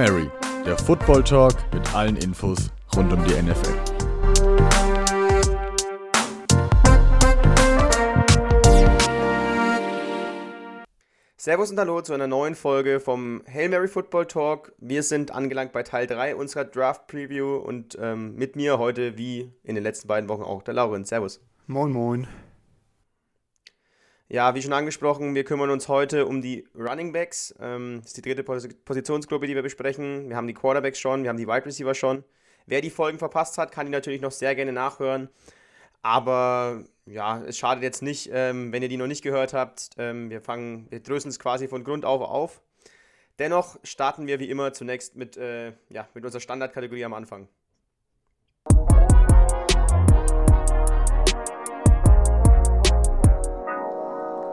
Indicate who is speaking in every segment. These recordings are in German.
Speaker 1: Mary, der Football Talk mit allen Infos rund um die NFL.
Speaker 2: Servus und Hallo zu einer neuen Folge vom Hail Mary Football Talk. Wir sind angelangt bei Teil 3 unserer Draft Preview und ähm, mit mir heute, wie in den letzten beiden Wochen, auch der Lauren. Servus.
Speaker 3: Moin, moin.
Speaker 2: Ja, wie schon angesprochen, wir kümmern uns heute um die Running Backs. Ähm, das ist die dritte Pos Positionsgruppe, die wir besprechen. Wir haben die Quarterbacks schon, wir haben die Wide Receiver schon. Wer die Folgen verpasst hat, kann die natürlich noch sehr gerne nachhören. Aber ja, es schadet jetzt nicht, ähm, wenn ihr die noch nicht gehört habt. Ähm, wir fangen, wir drösen es quasi von Grund auf auf. Dennoch starten wir wie immer zunächst mit, äh, ja, mit unserer Standardkategorie am Anfang.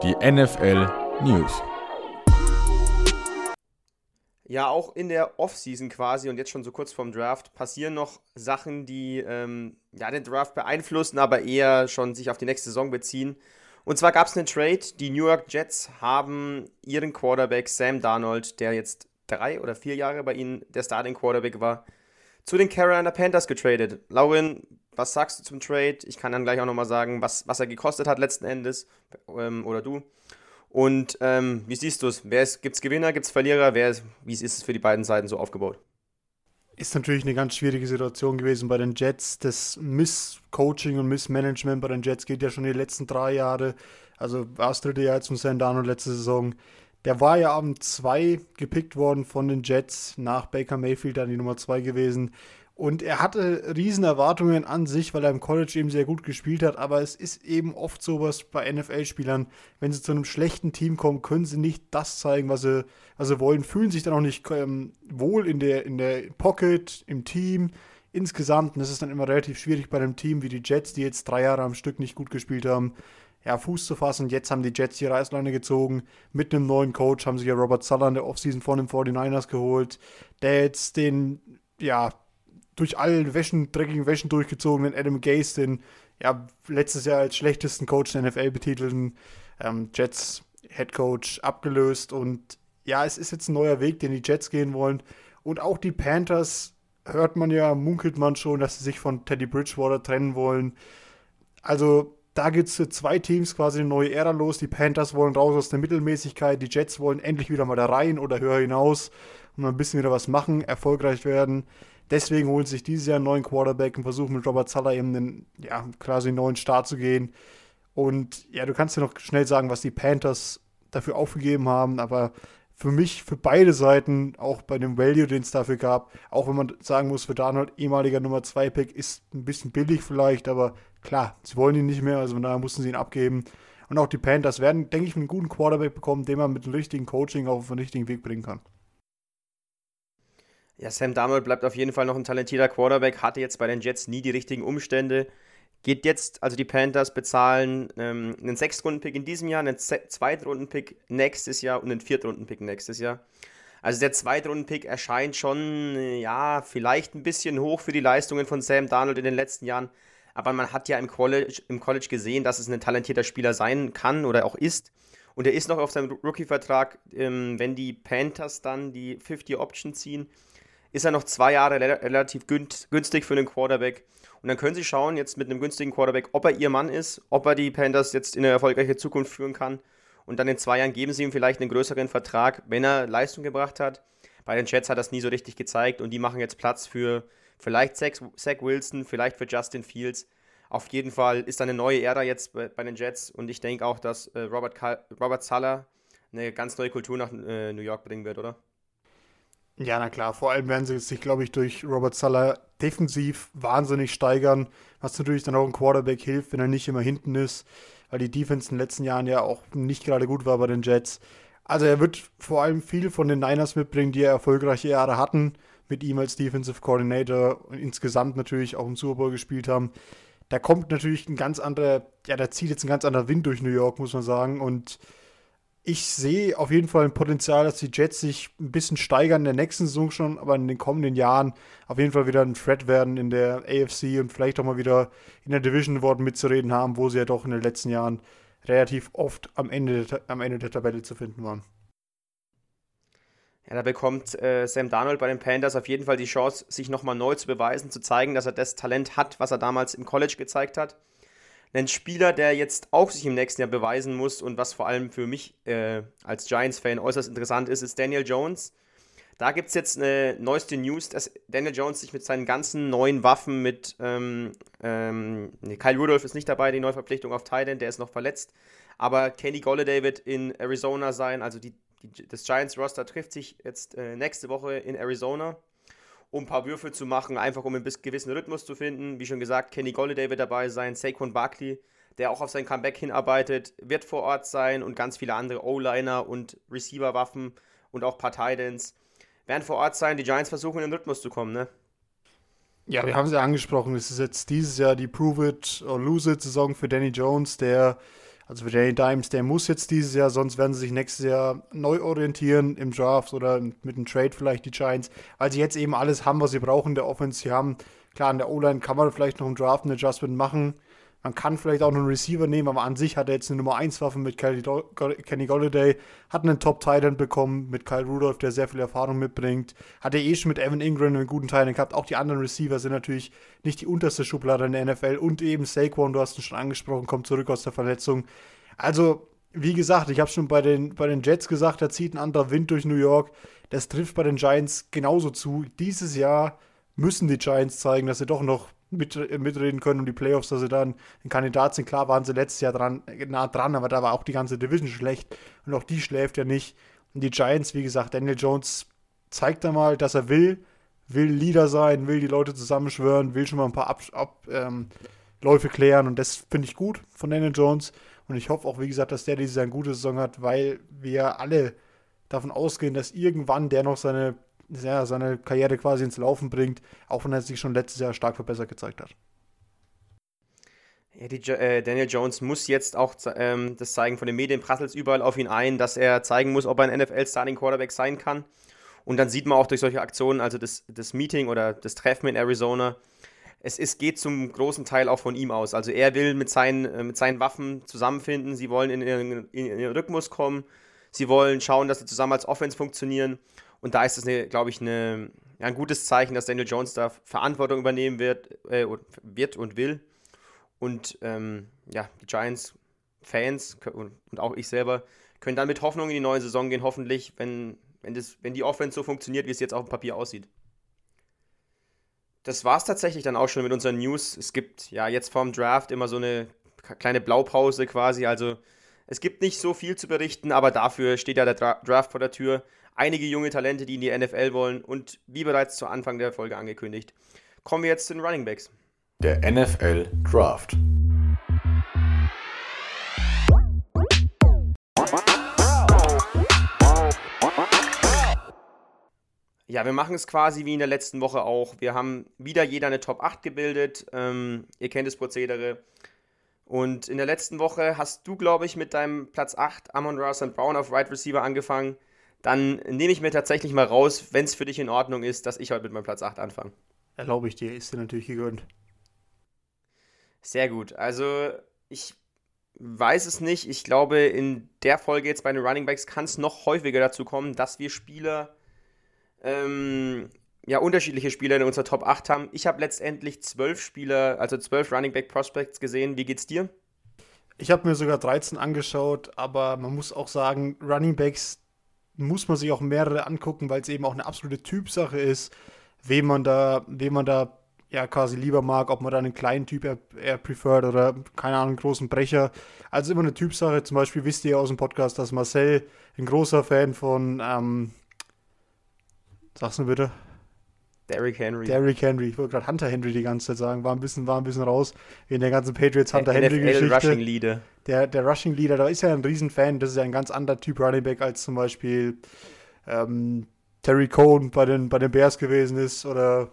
Speaker 1: Die NFL News.
Speaker 2: Ja, auch in der Offseason quasi und jetzt schon so kurz vorm Draft passieren noch Sachen, die ähm, ja, den Draft beeinflussen, aber eher schon sich auf die nächste Saison beziehen. Und zwar gab es einen Trade. Die New York Jets haben ihren Quarterback Sam Darnold, der jetzt drei oder vier Jahre bei ihnen der Starting Quarterback war, zu den Carolina Panthers getradet. Lauren, was sagst du zum Trade? Ich kann dann gleich auch nochmal sagen, was, was er gekostet hat letzten Endes. Ähm, oder du. Und ähm, wie siehst du es? Gibt es Gewinner, gibt es Verlierer? Wer ist, wie ist es für die beiden Seiten so aufgebaut?
Speaker 3: Ist natürlich eine ganz schwierige Situation gewesen bei den Jets. Das Misscoaching und Missmanagement bei den Jets geht ja schon die letzten drei Jahre. Also war das dritte Jahr jetzt von Sandano letzte Saison. Der war ja am 2 gepickt worden von den Jets nach Baker Mayfield dann die Nummer 2 gewesen. Und er hatte riesen Erwartungen an sich, weil er im College eben sehr gut gespielt hat. Aber es ist eben oft sowas bei NFL-Spielern, wenn sie zu einem schlechten Team kommen, können sie nicht das zeigen, was sie, was sie wollen, fühlen sich dann auch nicht ähm, wohl in der, in der Pocket, im Team. Insgesamt, und das ist dann immer relativ schwierig bei einem Team wie die Jets, die jetzt drei Jahre am Stück nicht gut gespielt haben, ja, Fuß zu fassen. Jetzt haben die Jets die Reißleine gezogen. Mit einem neuen Coach haben sich ja Robert Suller in der Offseason von den 49ers geholt, der jetzt den, ja, durch alle Wäschen, dreckigen Wäschen durchgezogenen Adam Gase, den ja letztes Jahr als schlechtesten Coach der NFL betitelten ähm, Jets Head Coach abgelöst. Und ja, es ist jetzt ein neuer Weg, den die Jets gehen wollen. Und auch die Panthers hört man ja, munkelt man schon, dass sie sich von Teddy Bridgewater trennen wollen. Also da geht es für zwei Teams quasi eine neue Ära los. Die Panthers wollen raus aus der Mittelmäßigkeit, die Jets wollen endlich wieder mal da rein oder höher hinaus und mal ein bisschen wieder was machen, erfolgreich werden. Deswegen holen sie sich dieses Jahr einen neuen Quarterback und versuchen mit Robert Zahler eben einen, ja, quasi neuen Start zu gehen. Und ja, du kannst ja noch schnell sagen, was die Panthers dafür aufgegeben haben, aber für mich, für beide Seiten, auch bei dem Value, den es dafür gab, auch wenn man sagen muss, für Darnold ehemaliger Nummer 2 Pick ist ein bisschen billig vielleicht, aber klar, sie wollen ihn nicht mehr, also von daher mussten sie ihn abgeben. Und auch die Panthers werden, denke ich, einen guten Quarterback bekommen, den man mit dem richtigen Coaching auf den richtigen Weg bringen kann.
Speaker 2: Ja, Sam Darnold bleibt auf jeden Fall noch ein talentierter Quarterback, hatte jetzt bei den Jets nie die richtigen Umstände. Geht jetzt, also die Panthers bezahlen ähm, einen Sechstrunden-Pick in diesem Jahr, einen Zweitrunden-Pick nächstes Jahr und einen Viertrunden-Pick nächstes Jahr. Also der Zweitrunden-Pick erscheint schon, ja, vielleicht ein bisschen hoch für die Leistungen von Sam Darnold in den letzten Jahren. Aber man hat ja im College, im College gesehen, dass es ein talentierter Spieler sein kann oder auch ist. Und er ist noch auf seinem Rookie-Vertrag, ähm, wenn die Panthers dann die 50-Option ziehen, ist er noch zwei Jahre relativ günstig für einen Quarterback. Und dann können sie schauen, jetzt mit einem günstigen Quarterback, ob er ihr Mann ist, ob er die Panthers jetzt in eine erfolgreiche Zukunft führen kann. Und dann in zwei Jahren geben sie ihm vielleicht einen größeren Vertrag, wenn er Leistung gebracht hat. Bei den Jets hat das nie so richtig gezeigt und die machen jetzt Platz für vielleicht Zach, Wilson, vielleicht für Justin Fields. Auf jeden Fall ist da eine neue Ära jetzt bei, bei den Jets und ich denke auch, dass äh, Robert, Robert Sala eine ganz neue Kultur nach äh, New York bringen wird, oder?
Speaker 3: Ja, na klar. Vor allem werden sie sich, glaube ich, durch Robert Sala defensiv wahnsinnig steigern, was natürlich dann auch ein Quarterback hilft, wenn er nicht immer hinten ist, weil die Defense in den letzten Jahren ja auch nicht gerade gut war bei den Jets. Also er wird vor allem viel von den Niners mitbringen, die ja erfolgreiche Jahre hatten, mit ihm als Defensive Coordinator und insgesamt natürlich auch im Super Bowl gespielt haben. Da kommt natürlich ein ganz anderer, ja, da zieht jetzt ein ganz anderer Wind durch New York, muss man sagen. Und ich sehe auf jeden Fall ein Potenzial, dass die Jets sich ein bisschen steigern in der nächsten Saison schon, aber in den kommenden Jahren auf jeden Fall wieder ein Threat werden in der AFC und vielleicht auch mal wieder in der Division Award mitzureden haben, wo sie ja doch in den letzten Jahren relativ oft am Ende, am Ende der Tabelle zu finden waren.
Speaker 2: Ja, da bekommt äh, Sam Darnold bei den Panthers auf jeden Fall die Chance, sich nochmal neu zu beweisen, zu zeigen, dass er das Talent hat, was er damals im College gezeigt hat. Ein Spieler, der jetzt auch sich im nächsten Jahr beweisen muss und was vor allem für mich äh, als Giants-Fan äußerst interessant ist, ist Daniel Jones. Da gibt es jetzt eine neueste News, dass Daniel Jones sich mit seinen ganzen neuen Waffen mit ähm, ähm, Kyle Rudolph ist nicht dabei, die Neuverpflichtung auf Thailand, der ist noch verletzt. Aber Kenny Golladay wird in Arizona sein, also die die, das Giants-Roster trifft sich jetzt äh, nächste Woche in Arizona, um ein paar Würfe zu machen, einfach um einen gewissen Rhythmus zu finden. Wie schon gesagt, Kenny Golladay wird dabei sein, Saquon Barkley, der auch auf sein Comeback hinarbeitet, wird vor Ort sein und ganz viele andere O-Liner und Receiver-Waffen und auch paar Titans werden vor Ort sein. Die Giants versuchen in den Rhythmus zu kommen, ne?
Speaker 3: Ja, wir haben es ja angesprochen. Es ist jetzt dieses Jahr die Prove It or Lose It Saison für Danny Jones, der also für Danny Dimes, der muss jetzt dieses Jahr, sonst werden sie sich nächstes Jahr neu orientieren im Draft oder mit einem Trade vielleicht die Giants, weil sie jetzt eben alles haben, was sie brauchen der Offense. Sie haben, klar, in der O-Line kann man vielleicht noch im Draft ein Adjustment machen, man kann vielleicht auch einen Receiver nehmen, aber an sich hat er jetzt eine Nummer 1 Waffe mit Kenny Golladay, hat einen Top Titan bekommen mit Kyle Rudolph, der sehr viel Erfahrung mitbringt. Hat er eh schon mit Evan Ingram einen guten Titan gehabt. Auch die anderen Receiver sind natürlich nicht die unterste Schublade in der NFL und eben Saquon, du hast ihn schon angesprochen, kommt zurück aus der Verletzung. Also, wie gesagt, ich habe schon bei den, bei den Jets gesagt, da zieht ein anderer Wind durch New York. Das trifft bei den Giants genauso zu. Dieses Jahr müssen die Giants zeigen, dass sie doch noch mit, mitreden können um die Playoffs, dass sie dann ein Kandidat sind. Klar waren sie letztes Jahr dran, nah dran, aber da war auch die ganze Division schlecht und auch die schläft ja nicht. Und die Giants, wie gesagt, Daniel Jones zeigt da mal, dass er will, will Leader sein, will die Leute zusammenschwören, will schon mal ein paar Abläufe Ab, ähm, klären und das finde ich gut von Daniel Jones. Und ich hoffe auch, wie gesagt, dass der dieses Jahr eine gute Saison hat, weil wir alle davon ausgehen, dass irgendwann der noch seine ja, seine Karriere quasi ins Laufen bringt, auch wenn er sich schon letztes Jahr stark verbessert gezeigt hat.
Speaker 2: Ja, die, äh, Daniel Jones muss jetzt auch ähm, das zeigen von den Medien, prasselt überall auf ihn ein, dass er zeigen muss, ob er ein NFL-Starting-Quarterback sein kann. Und dann sieht man auch durch solche Aktionen, also das, das Meeting oder das Treffen in Arizona, es ist, geht zum großen Teil auch von ihm aus. Also er will mit seinen, äh, mit seinen Waffen zusammenfinden, sie wollen in ihren, in ihren Rhythmus kommen, sie wollen schauen, dass sie zusammen als Offense funktionieren. Und da ist es, glaube ich, eine, ja, ein gutes Zeichen, dass Daniel Jones da Verantwortung übernehmen wird, äh, wird und will. Und ähm, ja, die Giants-Fans und, auch ich selber können dann mit Hoffnung in die neue Saison gehen, hoffentlich, wenn, wenn, das, wenn die Offense so funktioniert, wie es jetzt auf dem Papier aussieht. Das war es tatsächlich dann auch schon mit unseren News. Es gibt ja jetzt vorm Draft immer so eine kleine Blaupause quasi. Also es gibt nicht so viel zu berichten, aber dafür steht ja der Draft vor der Tür einige junge Talente, die in die NFL wollen und wie bereits zu Anfang der Folge angekündigt, kommen wir jetzt zu den Running Backs.
Speaker 1: Der NFL Draft.
Speaker 2: Ja, wir machen es quasi wie in der letzten Woche auch. Wir haben wieder jeder eine Top 8 gebildet. Ähm, ihr kennt das Prozedere. Und in der letzten Woche hast du, glaube ich, mit deinem Platz 8 Amon Ross und Brown auf Right Receiver angefangen dann nehme ich mir tatsächlich mal raus, wenn es für dich in Ordnung ist, dass ich heute mit meinem Platz 8 anfange.
Speaker 3: Erlaube ich dir, ist dir natürlich gegönnt.
Speaker 2: Sehr gut. Also, ich weiß es nicht. Ich glaube, in der Folge jetzt bei den Running Backs kann es noch häufiger dazu kommen, dass wir Spieler, ähm, ja, unterschiedliche Spieler in unserer Top 8 haben. Ich habe letztendlich zwölf Spieler, also zwölf Running Back Prospects gesehen. Wie geht's dir?
Speaker 3: Ich habe mir sogar 13 angeschaut, aber man muss auch sagen, Running Backs, muss man sich auch mehrere angucken, weil es eben auch eine absolute Typsache ist, wem man da, wem man da ja quasi lieber mag, ob man da einen kleinen Typ eher, eher prefert oder keine Ahnung, einen großen Brecher. Also immer eine Typsache. Zum Beispiel wisst ihr aus dem Podcast, dass Marcel ein großer Fan von, ähm, sag's mir bitte.
Speaker 2: Derrick Henry.
Speaker 3: Derrick Henry. Ich wollte gerade Hunter Henry die ganze Zeit sagen. War ein bisschen, war ein bisschen raus in der ganzen Patriots Hunter Henry-Geschichte.
Speaker 2: Rushing Leader.
Speaker 3: Der, der Rushing Leader, da ist ja ein Riesenfan. Das ist ja ein ganz anderer Typ Running Back als zum Beispiel ähm, Terry Cohn bei den, bei den Bears gewesen ist. Oder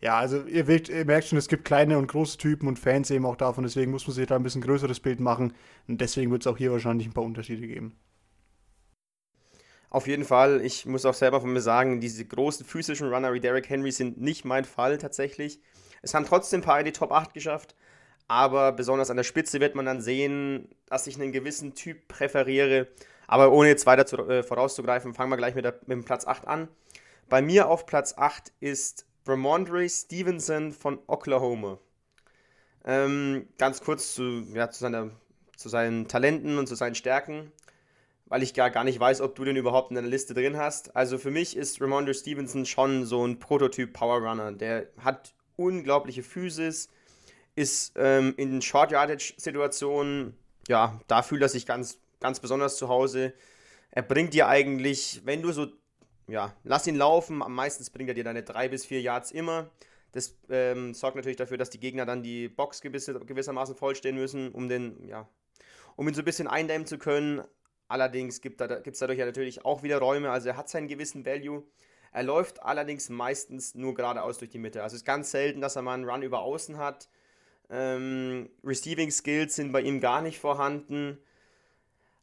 Speaker 3: ja, also ihr, wirkt, ihr merkt schon, es gibt kleine und große Typen und Fans eben auch davon. Deswegen muss man sich da ein bisschen größeres Bild machen. Und deswegen wird es auch hier wahrscheinlich ein paar Unterschiede geben.
Speaker 2: Auf jeden Fall, ich muss auch selber von mir sagen, diese großen physischen Runner wie Derrick Henry sind nicht mein Fall tatsächlich. Es haben trotzdem ein paar in die Top 8 geschafft, aber besonders an der Spitze wird man dann sehen, dass ich einen gewissen Typ präferiere. Aber ohne jetzt weiter zu, äh, vorauszugreifen, fangen wir gleich mit, der, mit dem Platz 8 an. Bei mir auf Platz 8 ist Ramondre Stevenson von Oklahoma. Ähm, ganz kurz zu, ja, zu, seiner, zu seinen Talenten und zu seinen Stärken, weil ich gar, gar nicht weiß, ob du den überhaupt in deiner Liste drin hast. Also für mich ist Ramondre Stevenson schon so ein Prototyp Power Runner. Der hat unglaubliche Physis, ist ähm, in Short Yardage Situationen, ja, da fühlt er sich ganz, ganz besonders zu Hause. Er bringt dir eigentlich, wenn du so, ja, lass ihn laufen, am meisten bringt er dir deine drei bis vier Yards immer. Das ähm, sorgt natürlich dafür, dass die Gegner dann die Box gewisse, gewissermaßen vollstehen müssen, um den, ja, um ihn so ein bisschen eindämmen zu können. Allerdings gibt es dadurch ja natürlich auch wieder Räume, also er hat seinen gewissen Value. Er läuft allerdings meistens nur geradeaus durch die Mitte. Also es ist ganz selten, dass er mal einen Run über Außen hat. Ähm, Receiving Skills sind bei ihm gar nicht vorhanden.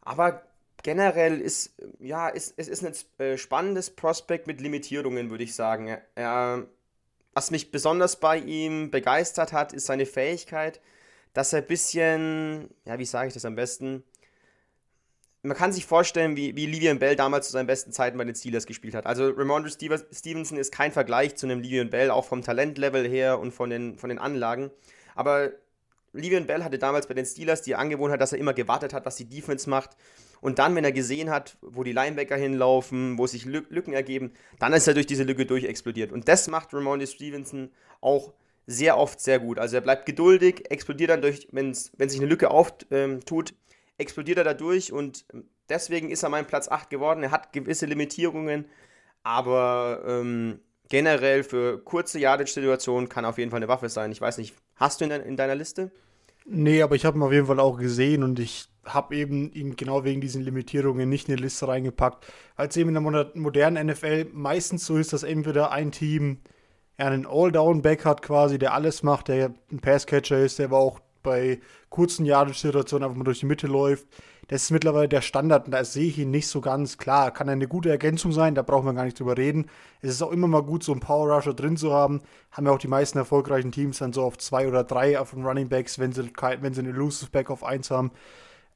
Speaker 2: Aber generell ist, ja, ist, es ist ein äh, spannendes Prospekt mit Limitierungen, würde ich sagen. Er, was mich besonders bei ihm begeistert hat, ist seine Fähigkeit, dass er ein bisschen, ja, wie sage ich das am besten? Man kann sich vorstellen, wie, wie Livian Bell damals zu seinen besten Zeiten bei den Steelers gespielt hat. Also Ramondre Stevenson ist kein Vergleich zu einem Livian Bell, auch vom Talentlevel her und von den, von den Anlagen. Aber Livian Bell hatte damals bei den Steelers die Angewohnheit, dass er immer gewartet hat, was die Defense macht. Und dann, wenn er gesehen hat, wo die Linebacker hinlaufen, wo sich Lücken ergeben, dann ist er durch diese Lücke durchexplodiert. Und das macht Ramondre Stevenson auch sehr oft sehr gut. Also er bleibt geduldig, explodiert dann durch, wenn's, wenn sich eine Lücke auftut, ähm, explodiert er dadurch und deswegen ist er mein Platz 8 geworden. Er hat gewisse Limitierungen, aber ähm, generell für kurze Yardage-Situationen kann auf jeden Fall eine Waffe sein. Ich weiß nicht, hast du ihn in deiner Liste?
Speaker 3: Nee, aber ich habe ihn auf jeden Fall auch gesehen und ich habe eben ihn genau wegen diesen Limitierungen nicht in die Liste reingepackt. Als eben in der modernen NFL meistens so ist, dass entweder ein Team einen All-Down-Back hat quasi, der alles macht, der ein Passcatcher ist, der aber auch bei kurzen Yardage-Situationen einfach mal durch die Mitte läuft. Das ist mittlerweile der Standard und da sehe ich ihn nicht so ganz klar. Kann eine gute Ergänzung sein, da brauchen wir gar nicht drüber reden. Es ist auch immer mal gut, so einen Power Rusher drin zu haben. Haben ja auch die meisten erfolgreichen Teams dann so auf zwei oder drei auf den Running Backs, wenn sie, wenn sie einen Elusive Back auf eins haben.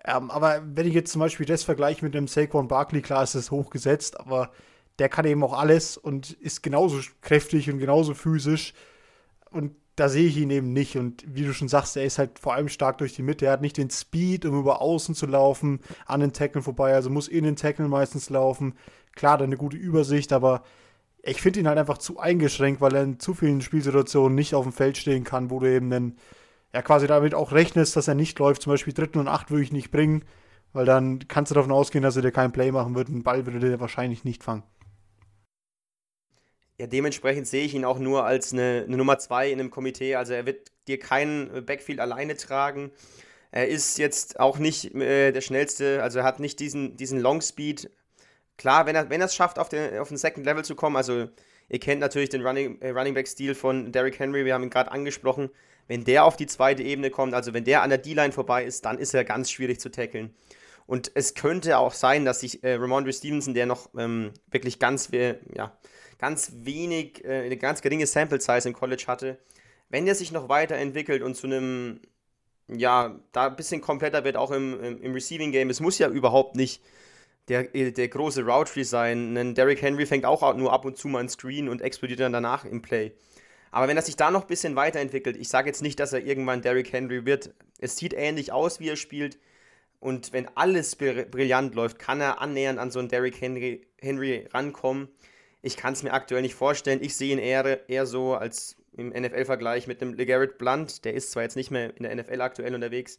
Speaker 3: Ähm, aber wenn ich jetzt zum Beispiel das vergleiche mit dem Saquon Barkley, klar ist es hochgesetzt, aber der kann eben auch alles und ist genauso kräftig und genauso physisch. Und da sehe ich ihn eben nicht. Und wie du schon sagst, er ist halt vor allem stark durch die Mitte. Er hat nicht den Speed, um über außen zu laufen, an den Tackle vorbei. Also muss in den Tackle meistens laufen. Klar, dann eine gute Übersicht, aber ich finde ihn halt einfach zu eingeschränkt, weil er in zu vielen Spielsituationen nicht auf dem Feld stehen kann, wo du eben dann ja quasi damit auch rechnest, dass er nicht läuft. Zum Beispiel dritten und acht würde ich nicht bringen, weil dann kannst du davon ausgehen, dass er dir keinen Play machen wird. Einen Ball würde der wahrscheinlich nicht fangen.
Speaker 2: Ja, dementsprechend sehe ich ihn auch nur als eine, eine Nummer 2 in einem Komitee. Also er wird dir keinen Backfield alleine tragen. Er ist jetzt auch nicht äh, der schnellste, also er hat nicht diesen, diesen Long Speed. Klar, wenn er wenn es schafft, auf den, auf den Second Level zu kommen, also ihr kennt natürlich den Running, äh, Running Back-Stil von Derrick Henry, wir haben ihn gerade angesprochen. Wenn der auf die zweite Ebene kommt, also wenn der an der D-Line vorbei ist, dann ist er ganz schwierig zu tackeln. Und es könnte auch sein, dass sich äh, Ramondre Stevenson, der noch ähm, wirklich ganz, äh, ja, ganz wenig, äh, eine ganz geringe Sample Size im College hatte, wenn der sich noch weiterentwickelt und zu einem, ja, da ein bisschen kompletter wird, auch im, im, Receiving Game, es muss ja überhaupt nicht der, der große Route sein. Ein Derrick Henry fängt auch nur ab und zu mal ein Screen und explodiert dann danach im Play. Aber wenn er sich da noch ein bisschen weiterentwickelt, ich sage jetzt nicht, dass er irgendwann Derrick Henry wird. Es sieht ähnlich aus, wie er spielt. Und wenn alles brillant läuft, kann er annähernd an so einen Derrick Henry, Henry rankommen. Ich kann es mir aktuell nicht vorstellen. Ich sehe ihn eher, eher so als im NFL-Vergleich mit einem LeGarrette Blunt. Der ist zwar jetzt nicht mehr in der NFL aktuell unterwegs,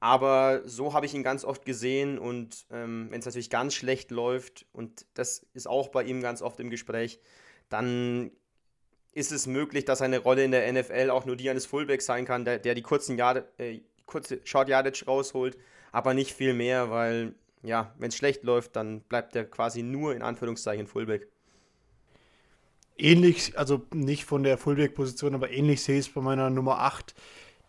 Speaker 2: aber so habe ich ihn ganz oft gesehen und ähm, wenn es natürlich ganz schlecht läuft, und das ist auch bei ihm ganz oft im Gespräch, dann ist es möglich, dass seine Rolle in der NFL auch nur die eines Fullbacks sein kann, der, der die kurzen Yard, äh, kurze Short Yardage rausholt, aber nicht viel mehr, weil ja, wenn es schlecht läuft, dann bleibt er quasi nur in Anführungszeichen Fullback
Speaker 3: ähnlich, also nicht von der Fullback-Position, aber ähnlich sehe ich es bei meiner Nummer 8,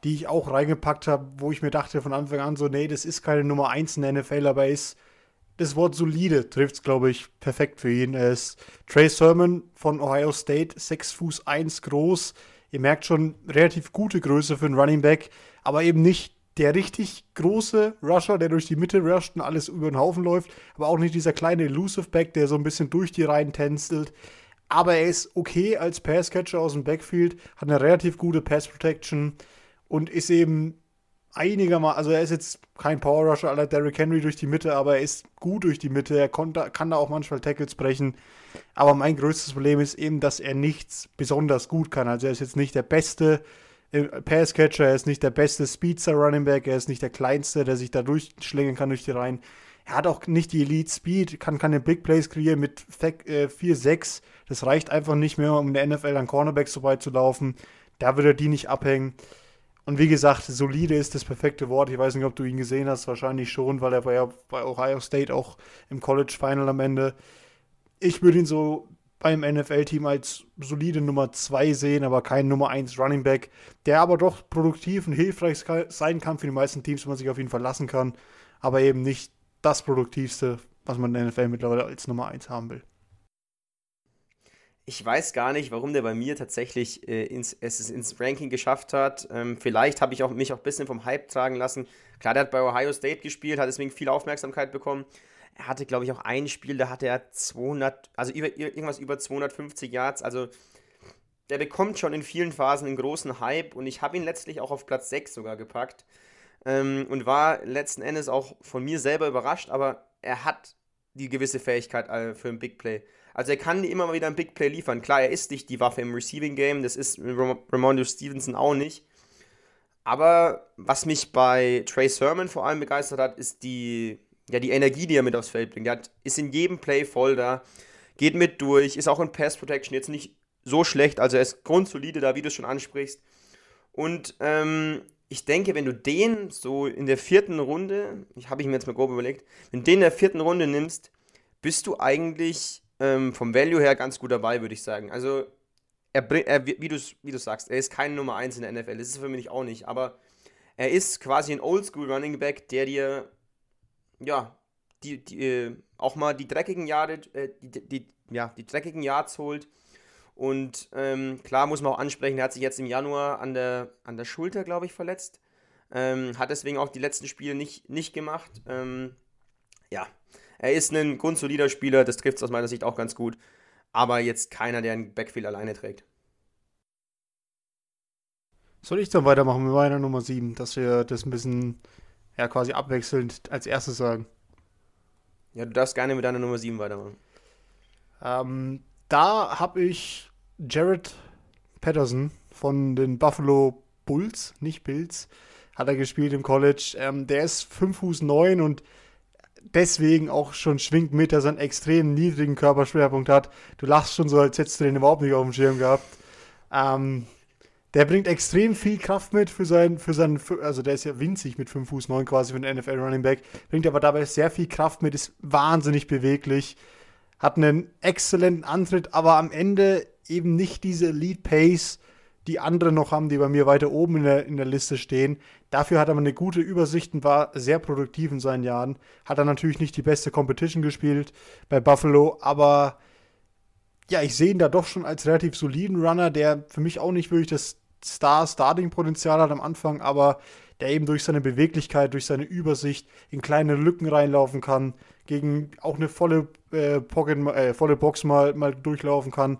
Speaker 3: die ich auch reingepackt habe, wo ich mir dachte von Anfang an so, nee, das ist keine Nummer 1 in der NFL, aber er ist das Wort solide trifft es, glaube ich, perfekt für ihn. Er ist Trey Sermon von Ohio State, 6 Fuß 1 groß. Ihr merkt schon, relativ gute Größe für einen Running Back, aber eben nicht der richtig große Rusher, der durch die Mitte rusht und alles über den Haufen läuft, aber auch nicht dieser kleine Elusive Back, der so ein bisschen durch die Reihen tänzelt. Aber er ist okay als Passcatcher aus dem Backfield, hat eine relativ gute Pass Protection und ist eben einigermaßen, also er ist jetzt kein Power Rusher aller Derrick Henry durch die Mitte, aber er ist gut durch die Mitte, er konnte, kann da auch manchmal Tackles brechen. Aber mein größtes Problem ist eben, dass er nichts besonders gut kann. Also er ist jetzt nicht der beste äh, Passcatcher, er ist nicht der beste Speedster Running Back, er ist nicht der kleinste, der sich da durchschlängen kann durch die Reihen. Er hat auch nicht die Elite Speed, kann keine Big Plays kreieren mit 4-6. Äh, das reicht einfach nicht mehr, um in der NFL an Cornerbacks vorbeizulaufen. Da würde er die nicht abhängen. Und wie gesagt, solide ist das perfekte Wort. Ich weiß nicht, ob du ihn gesehen hast, wahrscheinlich schon, weil er war ja bei Ohio State auch im College Final am Ende. Ich würde ihn so beim NFL-Team als solide Nummer 2 sehen, aber kein Nummer 1 Running Back, der aber doch produktiv und hilfreich sein kann für die meisten Teams, wo man sich auf ihn verlassen kann, aber eben nicht das Produktivste, was man in der NFL mittlerweile als Nummer 1 haben will.
Speaker 2: Ich weiß gar nicht, warum der bei mir tatsächlich äh, ins, es ins Ranking geschafft hat. Ähm, vielleicht habe ich auch, mich auch ein bisschen vom Hype tragen lassen. Klar, der hat bei Ohio State gespielt, hat deswegen viel Aufmerksamkeit bekommen. Er hatte, glaube ich, auch ein Spiel, da hatte er 200, also über, irgendwas über 250 Yards. Also der bekommt schon in vielen Phasen einen großen Hype und ich habe ihn letztlich auch auf Platz 6 sogar gepackt. Ähm, und war letzten Endes auch von mir selber überrascht, aber er hat die gewisse Fähigkeit äh, für ein Big Play. Also er kann immer mal wieder ein Big Play liefern. Klar, er ist nicht die Waffe im Receiving Game, das ist Ramondo Stevenson auch nicht. Aber was mich bei Trey Sermon vor allem begeistert hat, ist die, ja, die Energie, die er mit aufs Feld bringt. Er hat, ist in jedem Play voll da, geht mit durch, ist auch in Pass Protection jetzt nicht so schlecht, also er ist grundsolide da, wie du es schon ansprichst. Und ähm, ich denke, wenn du den so in der vierten Runde, ich habe ich mir jetzt mal grob überlegt, wenn du den in der vierten Runde nimmst, bist du eigentlich ähm, vom Value her ganz gut dabei, würde ich sagen. Also, er, er wie du wie sagst, er ist keine Nummer 1 in der NFL. Das ist für mich auch nicht. Aber er ist quasi ein Oldschool Running Back, der dir, ja, die, die, äh, auch mal die dreckigen Jahre, äh, die, die, ja, die dreckigen Yards holt. Und ähm, klar muss man auch ansprechen, er hat sich jetzt im Januar an der, an der Schulter, glaube ich, verletzt. Ähm, hat deswegen auch die letzten Spiele nicht, nicht gemacht. Ähm, ja, er ist ein grundsolider Spieler, das trifft es aus meiner Sicht auch ganz gut. Aber jetzt keiner, der ein Backfield alleine trägt.
Speaker 3: Soll ich dann weitermachen mit meiner Nummer 7, dass wir das ein bisschen ja, quasi abwechselnd als erstes sagen?
Speaker 2: Ja, du darfst gerne mit deiner Nummer 7 weitermachen.
Speaker 3: Ähm, da habe ich Jared Patterson von den Buffalo Bulls, nicht Bills, hat er gespielt im College. Ähm, der ist 5 Fuß 9 und deswegen auch schon schwingt mit, dass er einen extrem niedrigen Körperschwerpunkt hat. Du lachst schon so, als hättest du den überhaupt nicht auf dem Schirm gehabt. Ähm, der bringt extrem viel Kraft mit für seinen, für seinen, also der ist ja winzig mit 5 Fuß 9 quasi für den NFL Running Back, bringt aber dabei sehr viel Kraft mit, ist wahnsinnig beweglich, hat einen exzellenten Antritt, aber am Ende eben nicht diese Lead Pace, die andere noch haben, die bei mir weiter oben in der, in der Liste stehen. Dafür hat er eine gute Übersicht und war sehr produktiv in seinen Jahren. Hat er natürlich nicht die beste Competition gespielt bei Buffalo, aber ja, ich sehe ihn da doch schon als relativ soliden Runner, der für mich auch nicht wirklich das Star-Starting-Potenzial hat am Anfang, aber der eben durch seine Beweglichkeit, durch seine Übersicht in kleine Lücken reinlaufen kann, gegen auch eine volle, äh, Pocket, äh, volle Box mal, mal durchlaufen kann.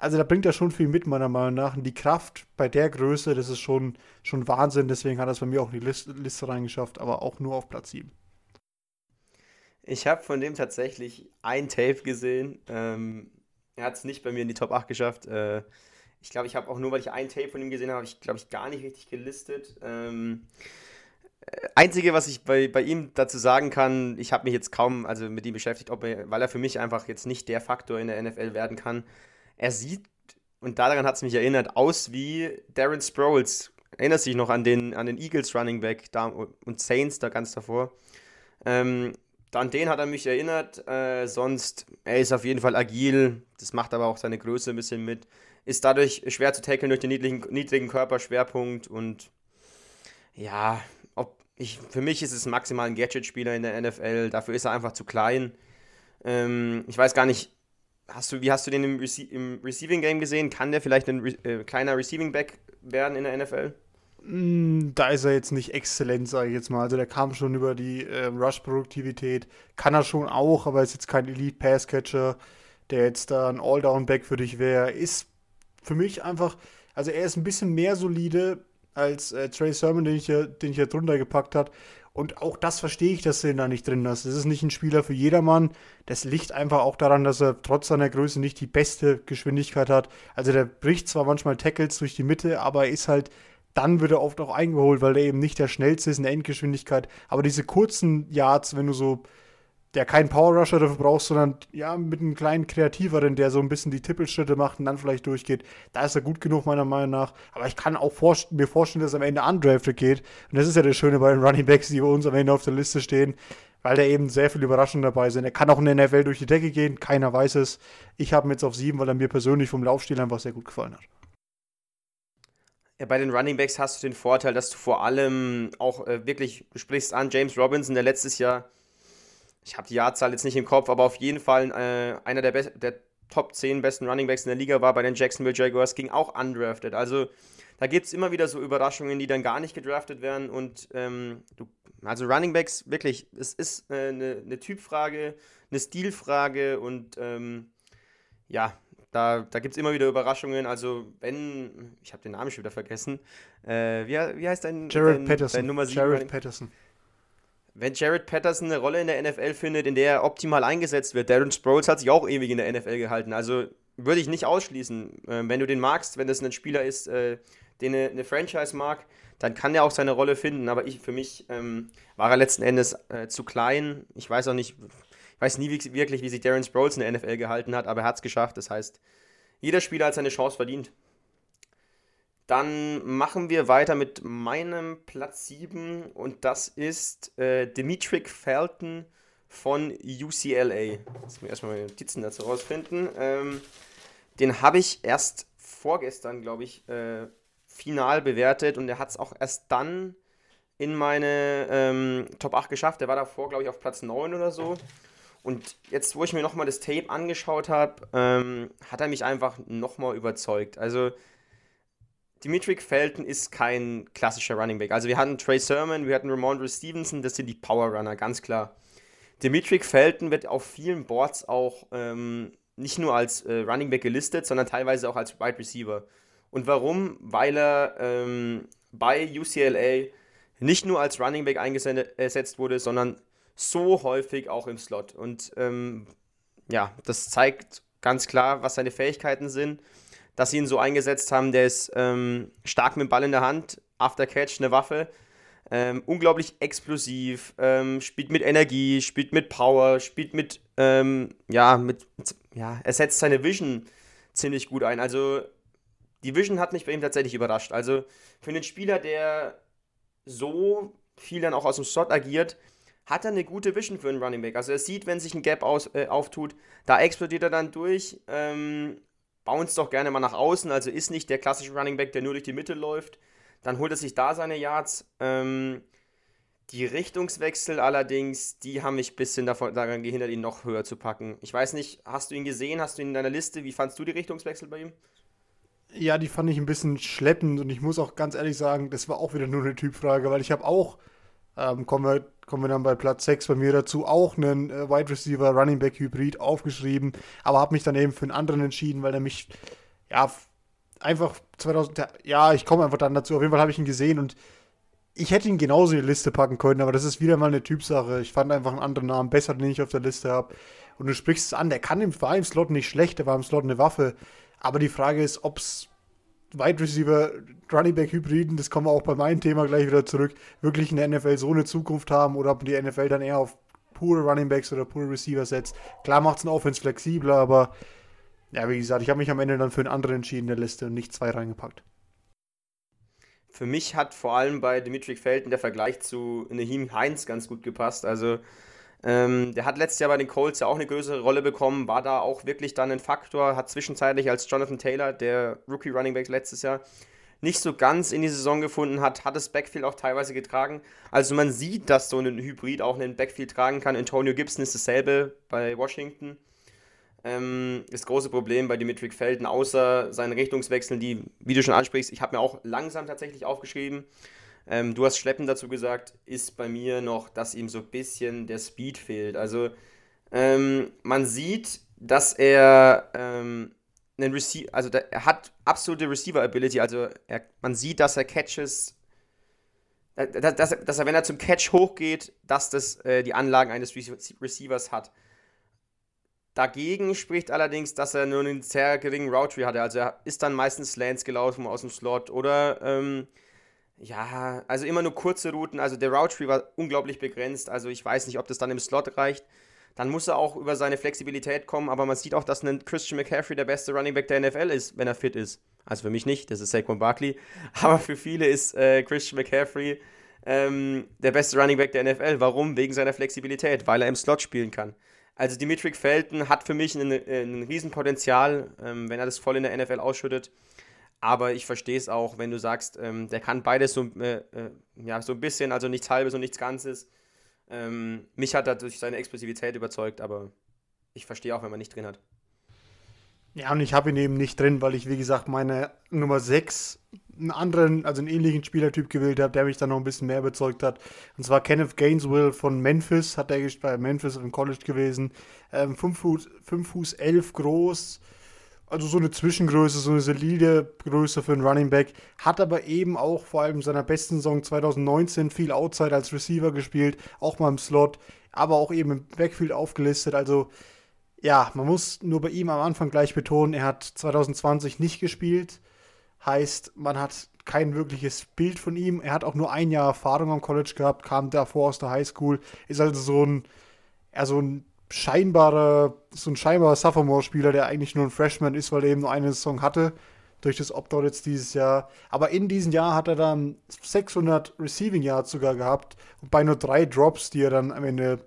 Speaker 3: Also da bringt er schon viel mit, meiner Meinung nach. Und die Kraft bei der Größe, das ist schon, schon Wahnsinn. Deswegen hat er es bei mir auch in die Liste, Liste reingeschafft, aber auch nur auf Platz 7.
Speaker 2: Ich habe von dem tatsächlich ein Tape gesehen. Ähm, er hat es nicht bei mir in die Top 8 geschafft. Äh, ich glaube, ich habe auch nur, weil ich ein Tape von ihm gesehen habe, ich glaube ich gar nicht richtig gelistet. Ähm, äh, Einzige, was ich bei, bei ihm dazu sagen kann, ich habe mich jetzt kaum also mit ihm beschäftigt, ob er, weil er für mich einfach jetzt nicht der Faktor in der NFL werden kann, er sieht, und daran hat es mich erinnert, aus wie Darren Sproles. Erinnerst du dich noch an den, an den Eagles Running Back da, und Saints da ganz davor? Ähm, an den hat er mich erinnert. Äh, sonst, er ist auf jeden Fall agil. Das macht aber auch seine Größe ein bisschen mit. Ist dadurch schwer zu tackeln durch den niedrigen, niedrigen Körperschwerpunkt. Und ja, ob ich, für mich ist es maximal ein Gadget-Spieler in der NFL. Dafür ist er einfach zu klein. Ähm, ich weiß gar nicht, Hast du, wie hast du den im, Rece im Receiving Game gesehen? Kann der vielleicht ein äh, kleiner Receiving Back werden in der NFL?
Speaker 3: Mm, da ist er jetzt nicht exzellent, sage ich jetzt mal. Also der kam schon über die äh, Rush-Produktivität. Kann er schon auch, aber ist jetzt kein Elite-Pass-Catcher, der jetzt da ein All-Down-Back für dich wäre. Ist für mich einfach, also er ist ein bisschen mehr solide als äh, Trey Sermon, den ich, ja, den ich ja drunter gepackt habe. Und auch das verstehe ich, dass du ihn da nicht drin hast. Das ist nicht ein Spieler für jedermann. Das liegt einfach auch daran, dass er trotz seiner Größe nicht die beste Geschwindigkeit hat. Also der bricht zwar manchmal Tackles durch die Mitte, aber er ist halt dann wird er oft auch eingeholt, weil er eben nicht der schnellste ist in der Endgeschwindigkeit. Aber diese kurzen Yards, wenn du so, der keinen Power Rusher dafür brauchst, sondern ja, mit einem kleinen Kreativeren, der so ein bisschen die Tippelschritte macht und dann vielleicht durchgeht, da ist er gut genug, meiner Meinung nach. Aber ich kann auch vor, mir vorstellen, dass er am Ende undrafted geht. Und das ist ja das Schöne bei den Running Backs, die bei uns am Ende auf der Liste stehen, weil da eben sehr viele Überraschungen dabei sind. Er kann auch in der NFL durch die Decke gehen, keiner weiß es. Ich habe ihn jetzt auf sieben, weil er mir persönlich vom Laufstil einfach sehr gut gefallen hat.
Speaker 2: Ja, bei den Running Backs hast du den Vorteil, dass du vor allem auch äh, wirklich, du sprichst an, James Robinson, der letztes Jahr, ich habe die Jahrzahl jetzt nicht im Kopf, aber auf jeden Fall äh, einer der, der Top 10 besten Running Backs in der Liga war bei den Jacksonville Jaguars, ging auch undrafted. Also da gibt es immer wieder so Überraschungen, die dann gar nicht gedraftet werden. Und ähm, du, also Running Backs, wirklich, es ist äh, eine, eine Typfrage, eine Stilfrage und ähm, ja, da, da gibt es immer wieder Überraschungen. Also, wenn, ich habe den Namen schon wieder vergessen. Äh, wie, wie heißt dein,
Speaker 3: Jared
Speaker 2: dein,
Speaker 3: Patterson.
Speaker 2: dein Nummer 7?
Speaker 3: Jared Patterson.
Speaker 2: Wenn Jared Patterson eine Rolle in der NFL findet, in der er optimal eingesetzt wird, Darren Sproles hat sich auch ewig in der NFL gehalten. Also würde ich nicht ausschließen. Äh, wenn du den magst, wenn das ein Spieler ist, äh, den eine, Franchise mag, dann kann er auch seine Rolle finden. Aber ich, für mich ähm, war er letzten Endes äh, zu klein. Ich weiß auch nicht, ich weiß nie wirklich, wie sich Darren Sproles in der NFL gehalten hat, aber er hat es geschafft. Das heißt, jeder Spieler hat seine Chance verdient. Dann machen wir weiter mit meinem Platz 7 und das ist äh, Dimitri Felton von UCLA. Lass mich erstmal meine Notizen dazu rausfinden. Ähm, den habe ich erst vorgestern, glaube ich, äh, final bewertet und er hat es auch erst dann in meine ähm, Top 8 geschafft. Der war davor, glaube ich, auf Platz 9 oder so. Und jetzt, wo ich mir nochmal das Tape angeschaut habe, ähm, hat er mich einfach nochmal überzeugt. Also, Dimitri Felton ist kein klassischer Running Back. Also, wir hatten Trey Sermon, wir hatten Ramondre Stevenson, das sind die Power Runner, ganz klar. Dimitri Felton wird auf vielen Boards auch ähm, nicht nur als äh, Running Back gelistet, sondern teilweise auch als Wide Receiver. Und warum? Weil er ähm, bei UCLA nicht nur als Running Back eingesetzt wurde, sondern so häufig auch im Slot. Und ähm, ja, das zeigt ganz klar, was seine Fähigkeiten sind. Dass sie ihn so eingesetzt haben, der ist ähm, stark mit dem Ball in der Hand, After Catch eine Waffe, ähm, unglaublich explosiv, ähm, spielt mit Energie, spielt mit Power, spielt mit, ähm, ja, mit, ja, er setzt seine Vision ziemlich gut ein. Also die Vision hat mich bei ihm tatsächlich überrascht. Also für einen Spieler, der so viel dann auch aus dem Slot agiert, hat er eine gute Vision für einen Running Back. Also er sieht, wenn sich ein Gap aus, äh, auftut, da explodiert er dann durch, ähm, bounce doch gerne mal nach außen, also ist nicht der klassische Running Back, der nur durch die Mitte läuft. Dann holt er sich da seine Yards. Ähm, die Richtungswechsel allerdings, die haben mich ein bisschen davon, daran gehindert, ihn noch höher zu packen. Ich weiß nicht, hast du ihn gesehen? Hast du ihn in deiner Liste? Wie fandst du die Richtungswechsel bei ihm?
Speaker 3: Ja, die fand ich ein bisschen schleppend und ich muss auch ganz ehrlich sagen, das war auch wieder nur eine Typfrage, weil ich habe auch ähm, kommen, wir, kommen wir dann bei Platz 6 bei mir dazu, auch einen äh, Wide Receiver Running Back Hybrid aufgeschrieben, aber habe mich dann eben für einen anderen entschieden, weil er mich, ja, einfach 2000, ja, ich komme einfach dann dazu, auf jeden Fall habe ich ihn gesehen und ich hätte ihn genauso in die Liste packen können, aber das ist wieder mal eine Typsache. Ich fand einfach einen anderen Namen besser, den ich auf der Liste habe. Und du sprichst es an, der kann im, war im Slot nicht schlecht, der war im Slot eine Waffe. Aber die Frage ist, ob es Wide Receiver, Running Back Hybriden, das kommen wir auch bei meinem Thema gleich wieder zurück, wirklich in der NFL so eine Zukunft haben oder ob die NFL dann eher auf pure Running Backs oder pure Receiver setzt. Klar macht es eine Offense flexibler, aber ja, wie gesagt, ich habe mich am Ende dann für einen anderen entschieden in der Liste und nicht zwei reingepackt.
Speaker 2: Für mich hat vor allem bei Dimitri Felton der Vergleich zu Nahim Heinz ganz gut gepasst. Also ähm, der hat letztes Jahr bei den Colts ja auch eine größere Rolle bekommen, war da auch wirklich dann ein Faktor, hat zwischenzeitlich als Jonathan Taylor, der Rookie Running Back letztes Jahr, nicht so ganz in die Saison gefunden hat, hat das Backfield auch teilweise getragen. Also man sieht, dass so ein Hybrid auch einen Backfield tragen kann. Antonio Gibson ist dasselbe bei Washington. ähm, das große Problem bei Dimitri Felden, außer seinen Richtungswechseln, die, wie du schon ansprichst, ich habe mir auch langsam tatsächlich aufgeschrieben. Ähm, du hast Schleppen dazu gesagt, ist bei mir noch, dass ihm so ein bisschen der Speed fehlt. Also ähm, man sieht, dass er ähm, einen Receiver, also der, er hat absolute Receiver-Ability, also er, man sieht, dass er Catches, äh, dass, dass, dass, er, wenn er zum Catch hochgeht, dass das äh, die Anlagen eines Receivers hat. Dagegen spricht allerdings, dass er nur einen sehr geringen Route Tree hatte. Also er ist dann meistens Slants gelaufen aus dem Slot oder ähm, ja, also immer nur kurze Routen. Also der Route war unglaublich begrenzt. Also ich weiß nicht, ob das dann im Slot reicht. Dann muss er auch über seine Flexibilität kommen, aber man sieht auch, dass ein Christian McCaffrey der beste Running Back der NFL ist, wenn er fit ist. Also für mich nicht, das ist Saquon Barkley. Aber für viele ist äh, Christian McCaffrey ähm, der beste Running Back der NFL. Warum? Wegen seiner Flexibilität, weil er im Slot spielen kann. Also Dimitri Felton hat für mich ein, ein Riesenpotenzial, ähm, wenn er das voll in der NFL ausschüttet. Aber ich verstehe es auch, wenn du sagst, ähm, der kann beides so, äh, äh, ja, so ein bisschen, also nichts Halbes und nichts Ganzes. Ähm, mich hat er durch seine Explosivität überzeugt, aber ich verstehe auch, wenn man nicht drin hat.
Speaker 3: Ja, und ich habe ihn eben nicht drin, weil ich, wie gesagt, meine Nummer 6 einen anderen, also einen ähnlichen Spielertyp gewählt habe, der mich dann noch ein bisschen mehr überzeugt hat. Und zwar Kenneth Gainesville von Memphis, hat er bei Memphis im College gewesen. 5 ähm, Fuß, 5 Fuß 11 groß, also so eine Zwischengröße, so eine solide Größe für einen Running Back. Hat aber eben auch vor allem in seiner besten Saison 2019 viel Outside als Receiver gespielt, auch mal im Slot, aber auch eben im Backfield aufgelistet. Also ja, man muss nur bei ihm am Anfang gleich betonen, er hat 2020 nicht gespielt. Heißt, man hat kein wirkliches Bild von ihm. Er hat auch nur ein Jahr Erfahrung am College gehabt, kam davor aus der Highschool, ist also so ein, ja, so ein scheinbarer, so ein scheinbarer Sophomore-Spieler, der eigentlich nur ein Freshman ist, weil er eben nur eine Saison hatte, durch das Opt-out jetzt dieses Jahr. Aber in diesem Jahr hat er dann 600 Receiving Yards sogar gehabt und bei nur drei Drops, die er dann am Ende,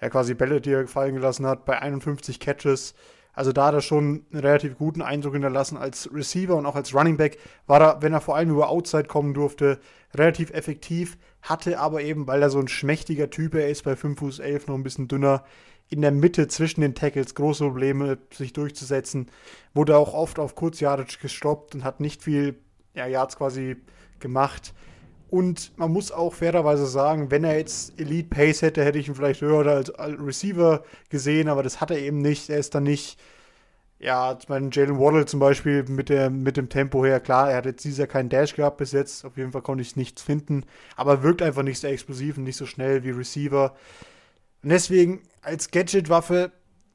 Speaker 3: ja quasi Bälle, die er fallen gelassen hat, bei 51 Catches. Also da hat er schon einen relativ guten Eindruck hinterlassen als Receiver und auch als Running Back war er, wenn er vor allem über Outside kommen durfte, relativ effektiv, hatte aber eben, weil er so ein schmächtiger Typ er ist, bei 5 Fuß 11 noch ein bisschen dünner, in der Mitte zwischen den Tackles große Probleme, sich durchzusetzen. Wurde auch oft auf Kurzjahrisch gestoppt und hat nicht viel ja, Yards quasi gemacht. Und man muss auch fairerweise sagen, wenn er jetzt Elite Pace hätte, hätte ich ihn vielleicht höher als, Receiver gesehen, aber das hat er eben nicht. Er ist dann nicht, ja, ich meine, Jalen Waddle zum Beispiel mit, der, mit dem Tempo her, klar, er hat jetzt dieses Jahr keinen Dash gehabt bis jetzt, auf jeden Fall konnte ich nichts finden, aber wirkt einfach nicht so explosiv und nicht so schnell wie Receiver. Und deswegen als Gadget-Waffe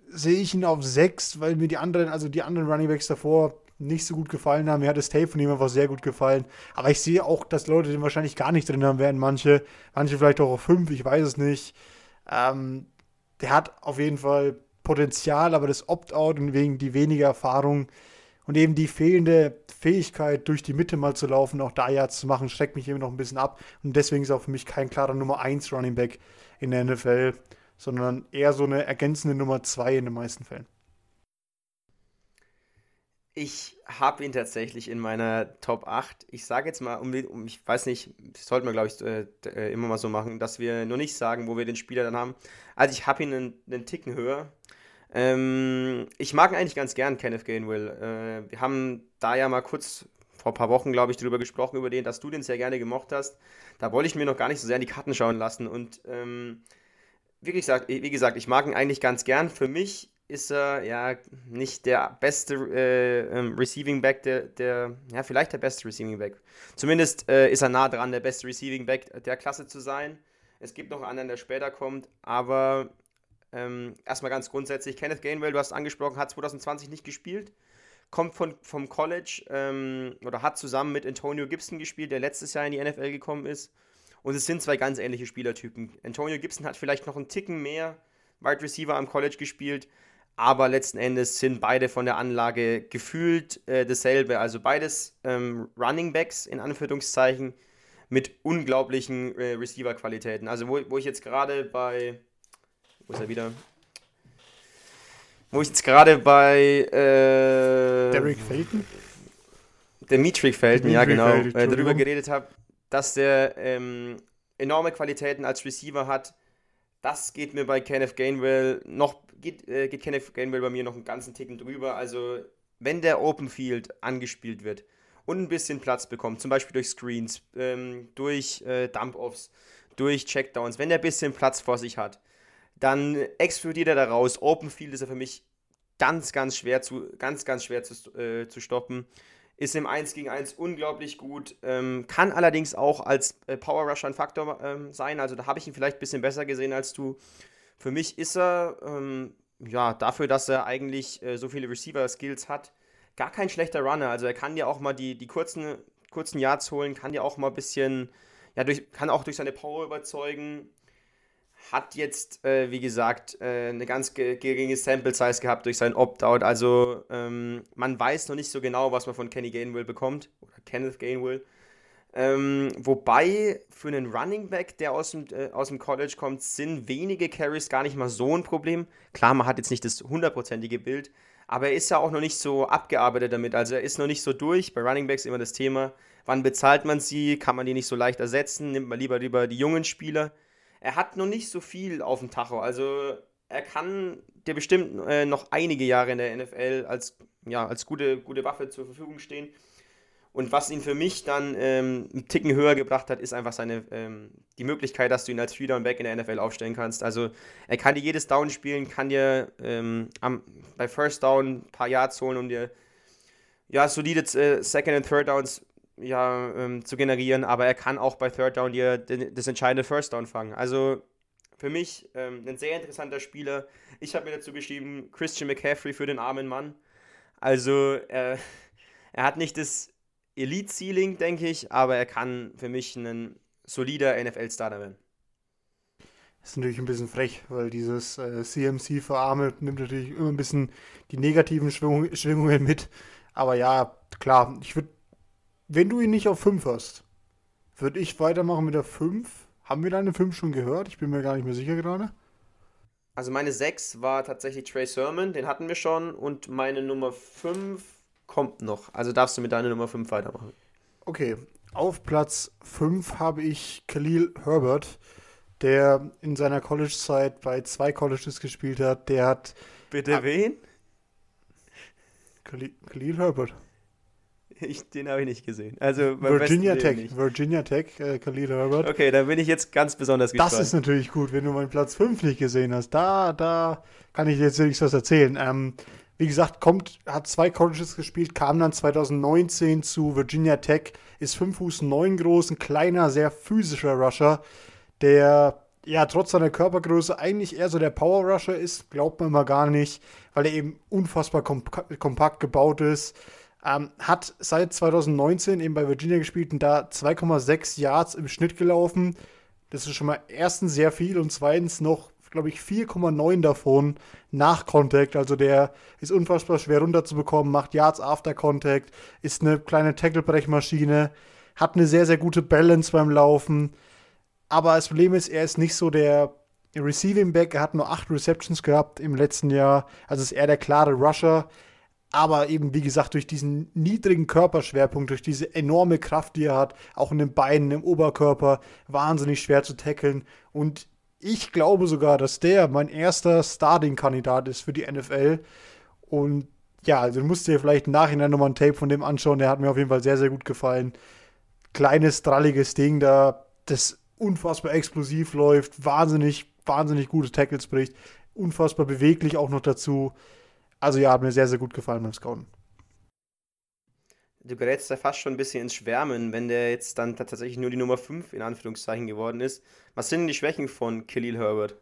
Speaker 3: sehe ich ihn auf 6, weil mir die anderen, also die anderen Runningbacks davor nicht so gut gefallen haben. Mir hat das Tape von ihm einfach sehr gut gefallen. Aber ich sehe auch, dass Leute den wahrscheinlich gar nicht drin haben werden. Manche, manche vielleicht auch auf 5, ich weiß es nicht. Ähm, der hat auf jeden Fall Potenzial, aber das Opt-out und wegen die weniger Erfahrung und eben die fehlende Fähigkeit, durch die Mitte mal zu laufen, auch da ja zu machen, schreckt mich eben noch ein bisschen ab. Und deswegen ist auch für mich kein klarer Nummer 1 Running Back in der NFL sondern eher so eine ergänzende Nummer zwei in den meisten Fällen.
Speaker 2: Ich habe ihn tatsächlich in meiner Top 8. Ich sage jetzt mal, um, um, ich weiß nicht, das sollten wir, glaube ich, äh, äh, immer mal so machen, dass wir nur nicht sagen, wo wir den Spieler dann haben. Also ich habe ihn einen, einen, Ticken höher. Ähm, ich mag ihn eigentlich ganz gern, Kenneth Gainwell. Äh, wir haben da ja mal kurz vor ein paar Wochen, glaube ich, darüber gesprochen, über den, dass du den sehr gerne gemocht hast. Da wollte ich mir noch gar nicht so sehr in die Karten schauen lassen und ähm, wie gesagt, wie gesagt, ich mag ihn eigentlich ganz gern. Für mich ist er ja nicht der beste äh, ähm, Receiving Back, der, der, ja, vielleicht der beste Receiving Back. Zumindest äh, ist er nah dran, der beste Receiving Back der Klasse zu sein. Es gibt noch einen anderen, der später kommt, aber ähm, erstmal ganz grundsätzlich: Kenneth Gainwell, du hast angesprochen, hat 2020 nicht gespielt, kommt von, vom College ähm, oder hat zusammen mit Antonio Gibson gespielt, der letztes Jahr in die NFL gekommen ist. Und es sind zwei ganz ähnliche Spielertypen. Antonio Gibson hat vielleicht noch einen Ticken mehr Wide Receiver am College gespielt, aber letzten Endes sind beide von der Anlage gefühlt äh, dasselbe. Also beides ähm, Running Backs in Anführungszeichen mit unglaublichen äh, Receiver-Qualitäten. Also wo, wo ich jetzt gerade bei. Wo ist er wieder? Wo ich jetzt gerade bei. Äh,
Speaker 3: Derek Felton?
Speaker 2: Der Metric Felton, ja genau. Felton, äh, darüber geredet habe, dass der ähm, enorme Qualitäten als Receiver hat. Das geht mir bei Kenneth Gainwell noch geht, äh, geht Kenneth Gainwell bei mir noch einen ganzen Ticken drüber. Also, wenn der Open Field angespielt wird und ein bisschen Platz bekommt, zum Beispiel durch Screens, ähm, durch äh, Dump-Offs, durch Checkdowns, wenn der ein bisschen Platz vor sich hat, dann explodiert er da raus. Open Field ist er für mich ganz, ganz schwer zu, ganz, ganz schwer zu, äh, zu stoppen. Ist im 1 gegen 1 unglaublich gut, ähm, kann allerdings auch als äh, Power Rusher ein Faktor ähm, sein. Also da habe ich ihn vielleicht ein bisschen besser gesehen als du. Für mich ist er, ähm, ja, dafür, dass er eigentlich äh, so viele Receiver-Skills hat, gar kein schlechter Runner. Also er kann dir auch mal die, die kurzen, kurzen Yards holen, kann dir auch mal ein bisschen, ja, durch, kann auch durch seine Power überzeugen hat jetzt, äh, wie gesagt, äh, eine ganz geringe Sample Size gehabt durch sein Opt-out. Also ähm, man weiß noch nicht so genau, was man von Kenny Gainwell bekommt oder Kenneth Gainwell. Ähm, wobei für einen Running Back, der aus dem, äh, aus dem College kommt, sind wenige Carries gar nicht mal so ein Problem. Klar, man hat jetzt nicht das hundertprozentige Bild, aber er ist ja auch noch nicht so abgearbeitet damit. Also er ist noch nicht so durch. Bei Running Backs immer das Thema, wann bezahlt man sie? Kann man die nicht so leicht ersetzen? Nimmt man lieber lieber die jungen Spieler? Er hat noch nicht so viel auf dem Tacho. Also er kann dir bestimmt äh, noch einige Jahre in der NFL als, ja, als gute, gute Waffe zur Verfügung stehen. Und was ihn für mich dann ähm, einen Ticken höher gebracht hat, ist einfach seine, ähm, die Möglichkeit, dass du ihn als Free Down Back in der NFL aufstellen kannst. Also er kann dir jedes Down spielen, kann dir ähm, am, bei First Down ein paar Yards holen, um dir ja, solide äh, Second und Third Downs ja, ähm, zu generieren, aber er kann auch bei Third Down dir das entscheidende First Down fangen. Also für mich ähm, ein sehr interessanter Spieler. Ich habe mir dazu geschrieben, Christian McCaffrey für den armen Mann. Also äh, er hat nicht das Elite-Ceiling, denke ich, aber er kann für mich ein solider NFL-Starter werden.
Speaker 3: Das ist natürlich ein bisschen frech, weil dieses äh, CMC für Arme nimmt natürlich immer ein bisschen die negativen Schwingung, Schwingungen mit. Aber ja, klar, ich würde wenn du ihn nicht auf 5 hast, würde ich weitermachen mit der 5. Haben wir deine 5 schon gehört? Ich bin mir gar nicht mehr sicher gerade.
Speaker 2: Also meine 6 war tatsächlich Trey Sermon, den hatten wir schon. Und meine Nummer 5 kommt noch. Also darfst du mit deiner Nummer 5 weitermachen.
Speaker 3: Okay, auf Platz 5 habe ich Khalil Herbert, der in seiner College-Zeit bei zwei Colleges gespielt hat. Der hat.
Speaker 2: Bitte wen?
Speaker 3: Khalil, Khalil Herbert.
Speaker 2: Ich, den habe ich nicht gesehen. Also
Speaker 3: Virginia Tech, Virginia Tech, äh, Khalil Herbert.
Speaker 2: Okay, da bin ich jetzt ganz besonders
Speaker 3: gespannt. Das ist natürlich gut, wenn du meinen Platz 5 nicht gesehen hast. Da, da kann ich jetzt nichts was erzählen. Ähm, wie gesagt, kommt, hat zwei Colleges gespielt, kam dann 2019 zu Virginia Tech, ist 5 Fuß 9 groß, ein kleiner, sehr physischer Rusher, der ja trotz seiner Körpergröße eigentlich eher so der Power Rusher ist, glaubt man mal gar nicht, weil er eben unfassbar komp kompakt gebaut ist. Ähm, hat seit 2019 eben bei Virginia gespielt und da 2,6 Yards im Schnitt gelaufen. Das ist schon mal erstens sehr viel und zweitens noch, glaube ich, 4,9 davon nach Contact. Also der ist unfassbar schwer runterzubekommen, macht Yards after Contact, ist eine kleine Tackle-Brechmaschine, hat eine sehr, sehr gute Balance beim Laufen. Aber das Problem ist, er ist nicht so der Receiving Back. Er hat nur 8 Receptions gehabt im letzten Jahr. Also ist er der klare Rusher aber eben, wie gesagt, durch diesen niedrigen Körperschwerpunkt, durch diese enorme Kraft, die er hat, auch in den Beinen, im Oberkörper, wahnsinnig schwer zu tackeln. Und ich glaube sogar, dass der mein erster Starting-Kandidat ist für die NFL. Und ja, also musst dir vielleicht im Nachhinein nochmal ein Tape von dem anschauen. Der hat mir auf jeden Fall sehr, sehr gut gefallen. Kleines, dralliges Ding da, das unfassbar explosiv läuft, wahnsinnig, wahnsinnig gute Tackles bricht, unfassbar beweglich auch noch dazu. Also ja, hat mir sehr, sehr gut gefallen beim Scouten.
Speaker 2: Du gerätst da fast schon ein bisschen ins Schwärmen, wenn der jetzt dann tatsächlich nur die Nummer 5 in Anführungszeichen geworden ist. Was sind denn die Schwächen von Khalil Herbert?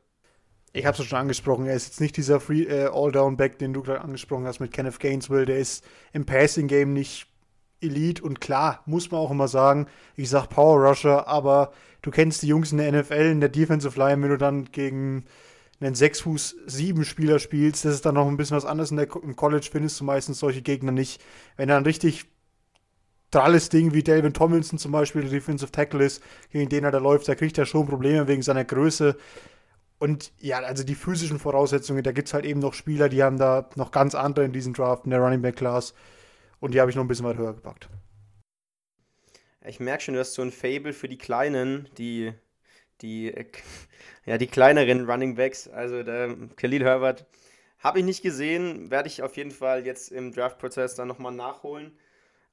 Speaker 3: Ich habe es schon angesprochen, er ist jetzt nicht dieser Free äh, All-Down-Back, den du gerade angesprochen hast mit Kenneth Gainesville. Der ist im Passing-Game nicht Elite und klar, muss man auch immer sagen, ich sag Power Rusher, aber du kennst die Jungs in der NFL, in der Defensive Line, wenn du dann gegen einen 6 Fuß 7 Spieler spielst, das ist dann noch ein bisschen was anderes. Der, Im College findest du meistens solche Gegner nicht. Wenn ein richtig dralles Ding wie Delvin Tomlinson zum Beispiel, der Defensive Tackle ist, gegen den er da läuft, da kriegt er schon Probleme wegen seiner Größe. Und ja, also die physischen Voraussetzungen, da gibt es halt eben noch Spieler, die haben da noch ganz andere in diesem Draft, in der Running Back Class. Und die habe ich noch ein bisschen weit höher gepackt.
Speaker 2: Ich merke schon, du hast so ein Fable für die Kleinen, die die, ja, die kleineren Running Backs. Also der Khalil Herbert habe ich nicht gesehen, werde ich auf jeden Fall jetzt im Draft-Prozess dann nochmal nachholen.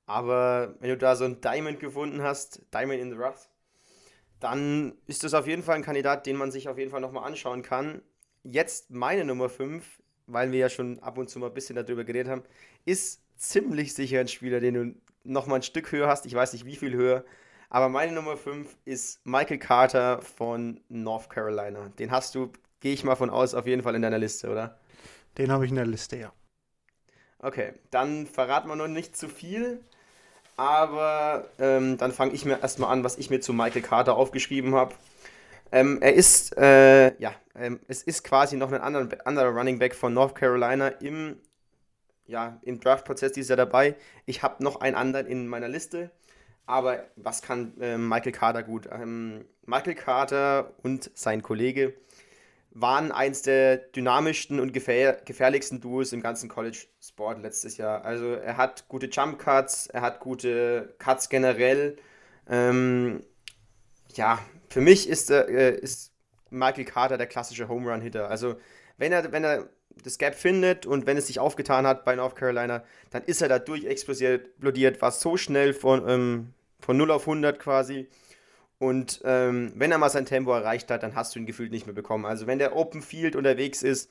Speaker 2: Aber wenn du da so ein Diamond gefunden hast, Diamond in the Rough, dann ist das auf jeden Fall ein Kandidat, den man sich auf jeden Fall nochmal anschauen kann. Jetzt meine Nummer 5, weil wir ja schon ab und zu mal ein bisschen darüber geredet haben, ist ziemlich sicher ein Spieler, den du nochmal ein Stück höher hast. Ich weiß nicht, wie viel höher. Aber meine Nummer 5 ist Michael Carter von North Carolina. Den hast du, gehe ich mal von aus, auf jeden Fall in deiner Liste, oder?
Speaker 3: Den habe ich in der Liste, ja.
Speaker 2: Okay, dann verraten wir noch nicht zu viel. Aber ähm, dann fange ich mir erstmal an, was ich mir zu Michael Carter aufgeschrieben habe. Ähm, er ist, äh, ja, ähm, es ist quasi noch ein anderer, anderer Running Back von North Carolina im, ja, im Draft-Prozess dieses Jahr dabei. Ich habe noch einen anderen in meiner Liste. Aber was kann äh, Michael Carter gut? Ähm, Michael Carter und sein Kollege waren eins der dynamischsten und gefähr gefährlichsten Duos im ganzen College Sport letztes Jahr. Also er hat gute Jump Cuts, er hat gute Cuts generell. Ähm, ja, für mich ist, äh, ist Michael Carter der klassische Home Run Hitter. Also wenn er, wenn er das Gap findet und wenn es sich aufgetan hat bei North Carolina, dann ist er da durchexplodiert, war so schnell von, ähm, von 0 auf 100 quasi. Und ähm, wenn er mal sein Tempo erreicht hat, dann hast du ihn gefühlt nicht mehr bekommen. Also wenn der Open Field unterwegs ist,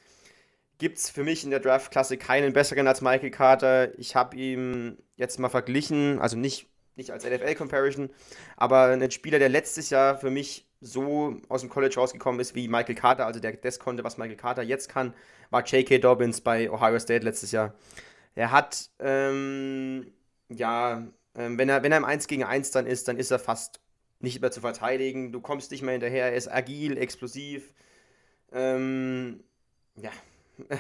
Speaker 2: gibt es für mich in der Draft-Klasse keinen besseren als Michael Carter. Ich habe ihn jetzt mal verglichen, also nicht, nicht als NFL-Comparison, aber ein Spieler, der letztes Jahr für mich so aus dem College rausgekommen ist wie Michael Carter, also der das konnte, was Michael Carter jetzt kann, war J.K. Dobbins bei Ohio State letztes Jahr. Er hat, ähm, ja, ähm, wenn, er, wenn er im 1 gegen 1 dann ist, dann ist er fast nicht mehr zu verteidigen. Du kommst nicht mehr hinterher. Er ist agil, explosiv. Ähm, ja.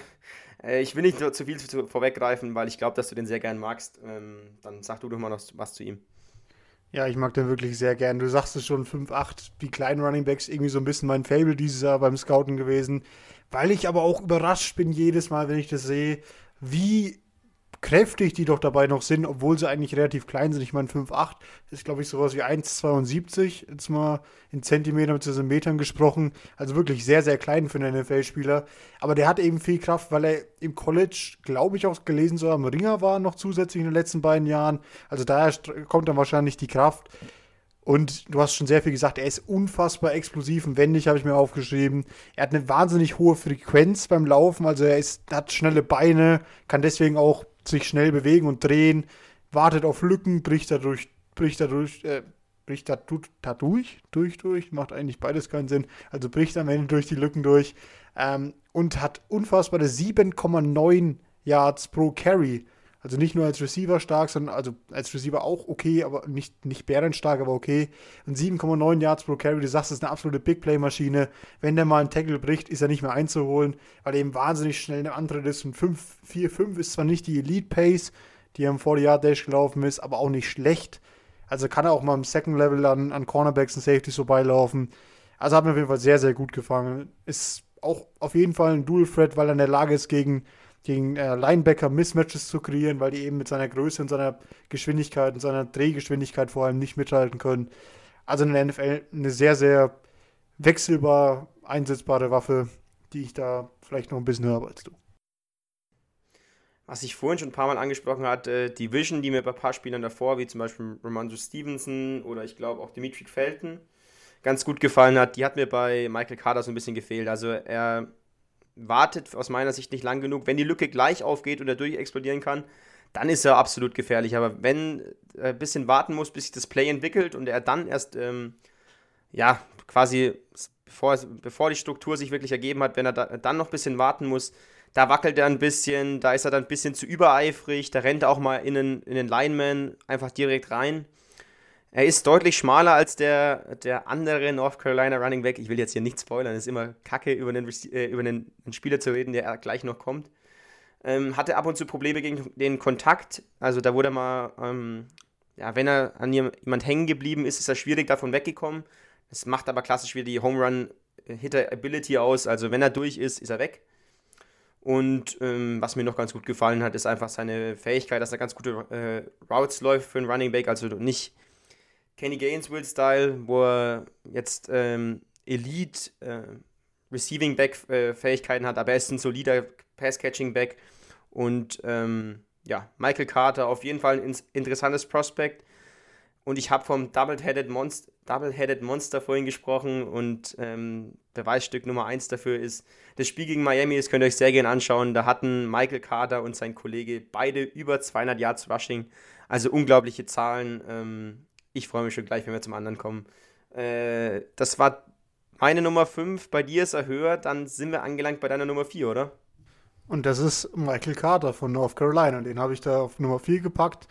Speaker 2: Ich will nicht zu viel vorweggreifen, weil ich glaube, dass du den sehr gern magst. Ähm, dann sag du doch mal noch was zu ihm.
Speaker 3: Ja, ich mag den wirklich sehr gern. Du sagst es schon, 5-8, die kleinen Running Backs, irgendwie so ein bisschen mein Fable dieses Jahr beim Scouten gewesen. Weil ich aber auch überrascht bin jedes Mal, wenn ich das sehe, wie kräftig die doch dabei noch sind, obwohl sie eigentlich relativ klein sind. Ich meine, 5,8 ist, glaube ich, sowas wie 1,72, jetzt mal in Zentimetern bzw. Metern gesprochen. Also wirklich sehr, sehr klein für einen NFL-Spieler. Aber der hat eben viel Kraft, weil er im College, glaube ich, auch gelesen so am Ringer war, noch zusätzlich in den letzten beiden Jahren. Also daher kommt dann wahrscheinlich die Kraft. Und du hast schon sehr viel gesagt, er ist unfassbar explosiv und wendig, habe ich mir aufgeschrieben. Er hat eine wahnsinnig hohe Frequenz beim Laufen, also er ist, hat schnelle Beine, kann deswegen auch sich schnell bewegen und drehen, wartet auf Lücken, bricht dadurch, bricht dadurch, äh, bricht dadurch, dadurch, durch, durch, macht eigentlich beides keinen Sinn, also bricht am Ende durch die Lücken durch ähm, und hat unfassbare 7,9 Yards pro Carry. Also nicht nur als Receiver stark, sondern also als Receiver auch okay, aber nicht, nicht bärenstark, aber okay. Und 7,9 Yards pro Carry, du sagst, ist eine absolute Big Play-Maschine. Wenn der mal einen Tackle bricht, ist er nicht mehr einzuholen, weil er eben wahnsinnig schnell eine andere ist. Und 5, 4, 5 ist zwar nicht die Elite-Pace, die am 40-Yard-Dash gelaufen ist, aber auch nicht schlecht. Also kann er auch mal im Second Level an, an Cornerbacks und Safeties vorbeilaufen. Also hat mir auf jeden Fall sehr, sehr gut gefangen. Ist auch auf jeden Fall ein Dual-Threat, weil er in der Lage ist, gegen gegen äh, Linebacker Mismatches zu kreieren, weil die eben mit seiner Größe und seiner Geschwindigkeit und seiner Drehgeschwindigkeit vor allem nicht mithalten können. Also in der NFL eine sehr, sehr wechselbar einsetzbare Waffe, die ich da vielleicht noch ein bisschen höher habe als du.
Speaker 2: Was ich vorhin schon ein paar Mal angesprochen hatte, die Vision, die mir bei ein paar Spielern davor, wie zum Beispiel Romando Stevenson oder ich glaube auch Dimitri Felton, ganz gut gefallen hat, die hat mir bei Michael Carter so ein bisschen gefehlt. Also er wartet aus meiner Sicht nicht lang genug. Wenn die Lücke gleich aufgeht und er durchexplodieren kann, dann ist er absolut gefährlich. Aber wenn er ein bisschen warten muss, bis sich das Play entwickelt und er dann erst, ähm, ja, quasi, bevor, bevor die Struktur sich wirklich ergeben hat, wenn er da, dann noch ein bisschen warten muss, da wackelt er ein bisschen, da ist er dann ein bisschen zu übereifrig, da rennt er auch mal in den, in den Lineman einfach direkt rein. Er ist deutlich schmaler als der, der andere North Carolina Running Back. Ich will jetzt hier nicht spoilern, es ist immer kacke, über einen, äh, über einen, Spieler zu reden, der gleich noch kommt. Ähm, hatte ab und zu Probleme gegen den Kontakt. Also da wurde er mal, ähm, ja, wenn er an jemand hängen geblieben ist, ist er schwierig davon weggekommen. Das macht aber klassisch wieder die Home Run Hitter Ability aus. Also wenn er durch ist, ist er weg. Und ähm, was mir noch ganz gut gefallen hat, ist einfach seine Fähigkeit, dass er ganz gute äh, Routes läuft für einen Running Back. Also nicht Kenny Gainesville-Style, wo er jetzt ähm, Elite, äh, Receiving Back äh, Fähigkeiten hat, aber er ist ein solider Pass Catching Back und ähm, ja, Michael Carter auf jeden Fall ein interessantes Prospect. Und ich habe vom Double-Headed Monster, Double Monster vorhin gesprochen und ähm, Beweisstück Nummer 1 dafür ist das Spiel gegen Miami. Das könnt ihr euch sehr gerne anschauen. Da hatten Michael Carter und sein Kollege beide über 200 Yards Rushing. Also unglaubliche Zahlen. Ähm, ich freue mich schon gleich, wenn wir zum anderen kommen. Äh, das war meine Nummer 5. Bei dir ist er höher. Dann sind wir angelangt bei deiner Nummer 4, oder?
Speaker 3: Und das ist Michael Carter von North Carolina. Den habe ich da auf Nummer 4 gepackt.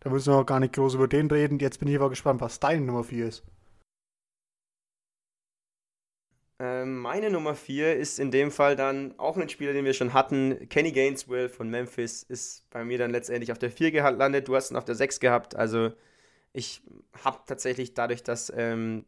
Speaker 3: Da müssen wir auch gar nicht groß über den reden. Jetzt bin ich aber gespannt, was deine Nummer 4 ist.
Speaker 2: Ähm, meine Nummer 4 ist in dem Fall dann auch ein Spieler, den wir schon hatten. Kenny Gainesville von Memphis ist bei mir dann letztendlich auf der 4 gelandet. Du hast ihn auf der 6 gehabt. Also ich habe tatsächlich dadurch, dass, ähm,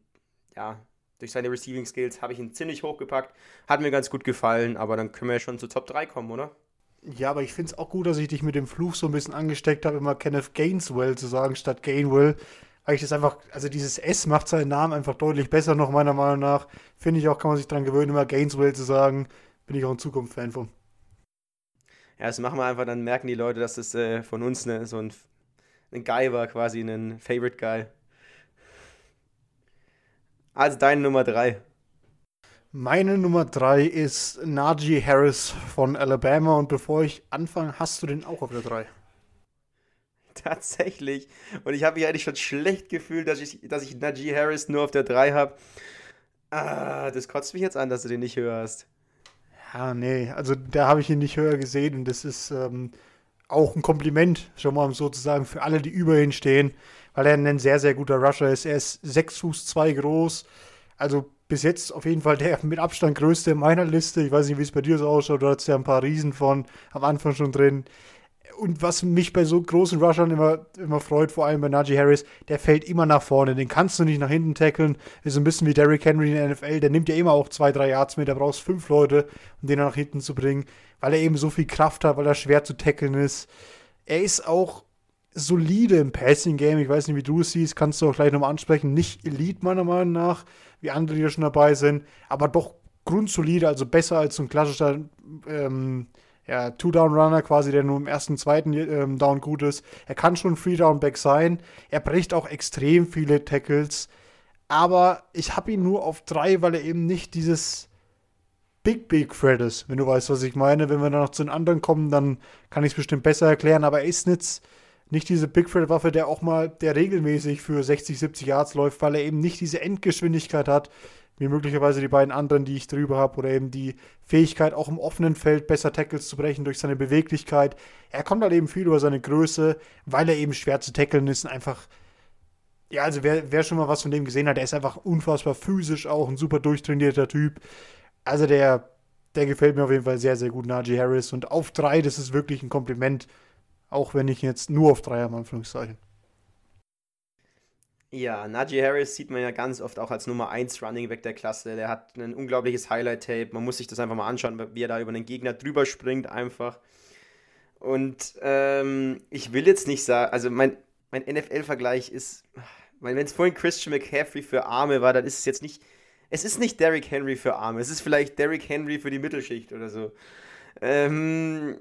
Speaker 2: ja, durch seine Receiving Skills habe ich ihn ziemlich hochgepackt. Hat mir ganz gut gefallen, aber dann können wir ja schon zu Top 3 kommen, oder?
Speaker 3: Ja, aber ich finde es auch gut, dass ich dich mit dem Fluch so ein bisschen angesteckt habe, immer Kenneth Gaineswell zu sagen statt Gainwell. Weil ich das einfach, also dieses S macht seinen Namen einfach deutlich besser noch, meiner Meinung nach. Finde ich auch, kann man sich daran gewöhnen, immer Gaineswell zu sagen. Bin ich auch in Zukunft Fan von.
Speaker 2: Ja, das machen wir einfach, dann merken die Leute, dass das äh, von uns ne, so ein, ein Guy war, quasi ein Favorite Guy. Also deine Nummer 3.
Speaker 3: Meine Nummer drei ist Najee Harris von Alabama. Und bevor ich anfange, hast du den auch auf der drei?
Speaker 2: Tatsächlich. Und ich habe mich eigentlich schon schlecht gefühlt, dass ich, dass ich Najee Harris nur auf der 3 habe. Ah, das kotzt mich jetzt an, dass du den nicht hörst.
Speaker 3: Ja, nee, also da habe ich ihn nicht höher gesehen und das ist ähm, auch ein Kompliment, schon mal sozusagen für alle, die über ihn stehen, weil er ein sehr, sehr guter Rusher ist. Er ist 6 Fuß 2 groß, also bis jetzt auf jeden Fall der mit Abstand größte in meiner Liste. Ich weiß nicht, wie es bei dir so ausschaut. Du hattest ja ein paar Riesen von am Anfang schon drin. Und was mich bei so großen Rushern immer, immer freut, vor allem bei Najee Harris, der fällt immer nach vorne. Den kannst du nicht nach hinten tackeln. Ist ein bisschen wie Derrick Henry in der NFL. Der nimmt ja immer auch zwei, drei Yards mit. Da brauchst fünf Leute, um den nach hinten zu bringen, weil er eben so viel Kraft hat, weil er schwer zu tackeln ist. Er ist auch solide im Passing Game. Ich weiß nicht, wie du es siehst, kannst du auch gleich nochmal ansprechen. Nicht Elite meiner Meinung nach, wie andere, die schon dabei sind, aber doch grundsolide, also besser als so ein klassischer ähm, ja, Two-Down-Runner quasi, der nur im ersten, zweiten ähm, Down gut ist. Er kann schon Free-Down-Back sein. Er bricht auch extrem viele Tackles. Aber ich habe ihn nur auf drei, weil er eben nicht dieses Big, Big Thread ist, wenn du weißt, was ich meine. Wenn wir dann noch zu den anderen kommen, dann kann ich es bestimmt besser erklären. Aber er ist nicht nicht diese Big Fred Waffe, der auch mal, der regelmäßig für 60, 70 Yards läuft, weil er eben nicht diese Endgeschwindigkeit hat, wie möglicherweise die beiden anderen, die ich drüber habe, oder eben die Fähigkeit, auch im offenen Feld besser Tackles zu brechen durch seine Beweglichkeit. Er kommt halt eben viel über seine Größe, weil er eben schwer zu tackeln ist und einfach, ja, also wer, wer schon mal was von dem gesehen hat, der ist einfach unfassbar physisch auch, ein super durchtrainierter Typ. Also der, der gefällt mir auf jeden Fall sehr, sehr gut, Najee Harris. Und auf drei, das ist wirklich ein Kompliment auch wenn ich jetzt nur auf drei habe, Anführungszeichen.
Speaker 2: Ja, Najee Harris sieht man ja ganz oft auch als Nummer 1 Running Back der Klasse. Der hat ein unglaubliches Highlight-Tape. Man muss sich das einfach mal anschauen, wie er da über einen Gegner drüber springt, einfach. Und ähm, ich will jetzt nicht sagen, also mein, mein NFL-Vergleich ist, wenn es vorhin Christian McCaffrey für Arme war, dann ist es jetzt nicht, es ist nicht Derrick Henry für Arme, es ist vielleicht Derrick Henry für die Mittelschicht oder so. Ähm,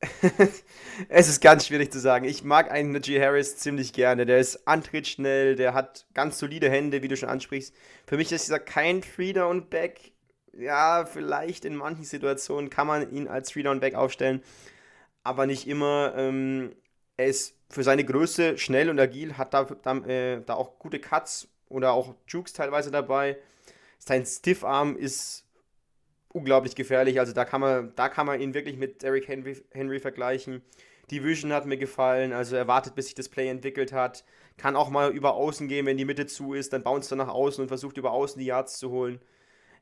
Speaker 2: es ist ganz schwierig zu sagen. Ich mag einen Najee Harris ziemlich gerne. Der ist antrittsschnell, der hat ganz solide Hände, wie du schon ansprichst. Für mich ist dieser kein Three-Down Back. Ja, vielleicht in manchen Situationen kann man ihn als Three-Down Back aufstellen, aber nicht immer. Ähm, er ist für seine Größe schnell und agil, hat da, da, äh, da auch gute Cuts oder auch Jukes teilweise dabei. Sein Stiffarm ist unglaublich gefährlich. Also da kann man, da kann man ihn wirklich mit Derrick Henry, Henry vergleichen. Die Vision hat mir gefallen, also er wartet, bis sich das Play entwickelt hat. Kann auch mal über außen gehen, wenn die Mitte zu ist, dann bounce er nach außen und versucht über außen die Yards zu holen.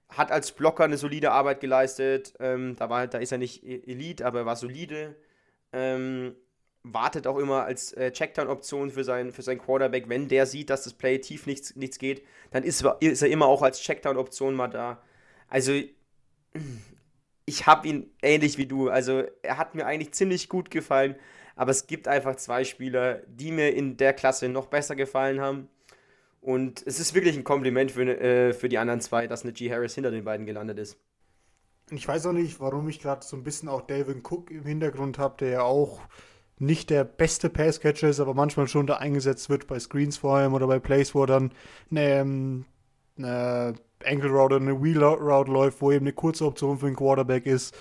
Speaker 2: Hat als Blocker eine solide Arbeit geleistet. Ähm, da, war, da ist er nicht e-, Elite, aber er war solide. Ähm, wartet auch immer als äh, Checkdown-Option für, sein, für seinen Quarterback. Wenn der sieht, dass das Play tief nichts, nichts geht, dann ist, ist er immer auch als Checkdown-Option mal da. Also ich habe ihn ähnlich wie du. Also er hat mir eigentlich ziemlich gut gefallen, aber es gibt einfach zwei Spieler, die mir in der Klasse noch besser gefallen haben. Und es ist wirklich ein Kompliment für, äh, für die anderen zwei, dass eine G. Harris hinter den beiden gelandet ist.
Speaker 3: Ich weiß auch nicht, warum ich gerade so ein bisschen auch Dalvin Cook im Hintergrund habe, der ja auch nicht der beste Passcatcher ist, aber manchmal schon da eingesetzt wird bei Screens vor allem oder bei Plays, wo er dann ähm, eine Ankle Route oder eine Wheel Route läuft, wo eben eine kurze Option für den Quarterback ist.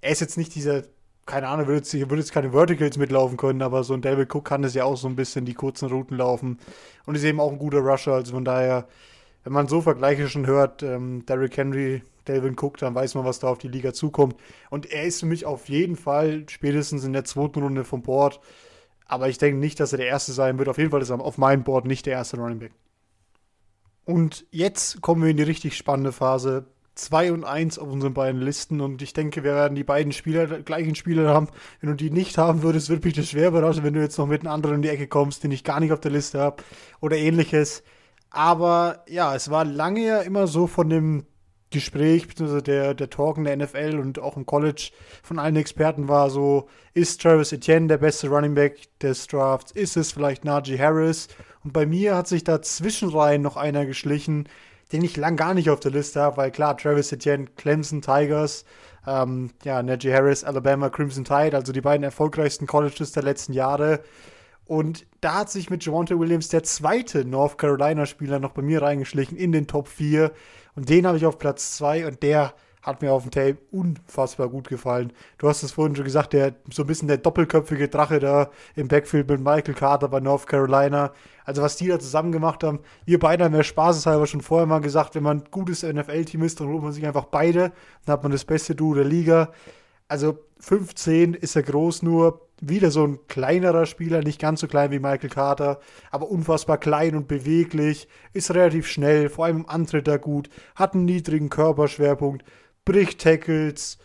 Speaker 3: Er ist jetzt nicht dieser, keine Ahnung, würde jetzt, würde jetzt keine Verticals mitlaufen können, aber so ein David Cook kann das ja auch so ein bisschen die kurzen Routen laufen und ist eben auch ein guter Rusher, also von daher, wenn man so Vergleiche schon hört, ähm, Derrick Henry Delvin Cook, dann weiß man, was da auf die Liga zukommt. Und er ist für mich auf jeden Fall spätestens in der zweiten Runde vom Board. Aber ich denke nicht, dass er der Erste sein wird. Auf jeden Fall ist er auf meinem Board nicht der erste Running Back. Und jetzt kommen wir in die richtig spannende Phase. 2 und 1 auf unseren beiden Listen und ich denke, wir werden die beiden Spieler, gleichen Spieler haben. Wenn du die nicht haben würdest, würde mich das schwer überraschen, wenn du jetzt noch mit einem anderen in die Ecke kommst, den ich gar nicht auf der Liste habe oder ähnliches. Aber ja, es war lange ja immer so von dem Gespräch, beziehungsweise der, der Talk in der NFL und auch im College von allen Experten war so, ist Travis Etienne der beste Running Back des Drafts? Ist es vielleicht Najee Harris? Und bei mir hat sich da zwischenreihen noch einer geschlichen, den ich lang gar nicht auf der Liste habe, weil klar, Travis Etienne, Clemson Tigers, ähm, ja, Najee Harris, Alabama Crimson Tide, also die beiden erfolgreichsten Colleges der letzten Jahre. Und da hat sich mit Javante Williams der zweite North Carolina-Spieler noch bei mir reingeschlichen in den Top 4. Und den habe ich auf Platz 2 und der hat mir auf dem Tape unfassbar gut gefallen. Du hast es vorhin schon gesagt, der so ein bisschen der doppelköpfige Drache da im Backfield mit Michael Carter bei North Carolina. Also was die da zusammen gemacht haben, wir beide haben ja spaßeshalber schon vorher mal gesagt, wenn man ein gutes NFL-Team ist, dann holt man sich einfach beide, dann hat man das beste Duo der Liga. Also 15 ist er groß nur, wieder so ein kleinerer Spieler, nicht ganz so klein wie Michael Carter, aber unfassbar klein und beweglich, ist relativ schnell, vor allem im Antritt da gut, hat einen niedrigen Körperschwerpunkt, bricht Tackles,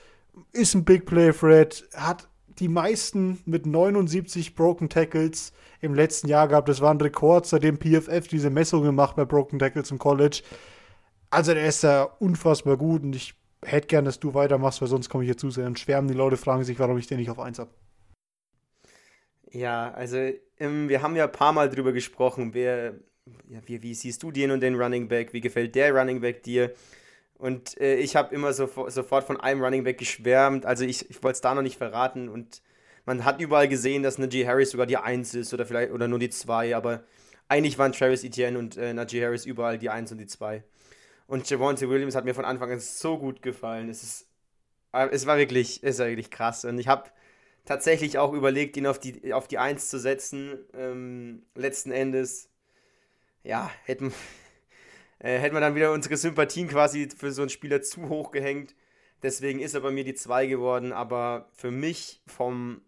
Speaker 3: ist ein Big Play Threat, hat die meisten mit 79 Broken Tackles im letzten Jahr gehabt. Das war ein Rekord, seitdem PFF diese Messung gemacht bei Broken Tackles im College. Also der ist da unfassbar gut und ich hätte gern, dass du weitermachst, weil sonst komme ich hier zu sehr und schwärmen. Die Leute fragen sich, warum ich den nicht auf 1 habe.
Speaker 2: Ja, also ähm, wir haben ja ein paar Mal drüber gesprochen, wer, ja, wie, wie siehst du den und den Running Back, wie gefällt der Running Back dir? Und äh, ich habe immer so, sofort von einem Running Back geschwärmt, also ich, ich wollte es da noch nicht verraten und man hat überall gesehen, dass Najee Harris sogar die 1 ist oder vielleicht oder nur die 2, aber eigentlich waren Travis Etienne und äh, Najee Harris überall die 1 und die 2. Und Javonte Williams hat mir von Anfang an so gut gefallen. Es ist, äh, es war wirklich, es war wirklich krass. Und ich habe tatsächlich auch überlegt, ihn auf die, auf die 1 zu setzen. Ähm, letzten Endes, ja, hätten, äh, hätten wir dann wieder unsere Sympathien quasi für so einen Spieler zu hoch gehängt. Deswegen ist er bei mir die 2 geworden. Aber für mich vom,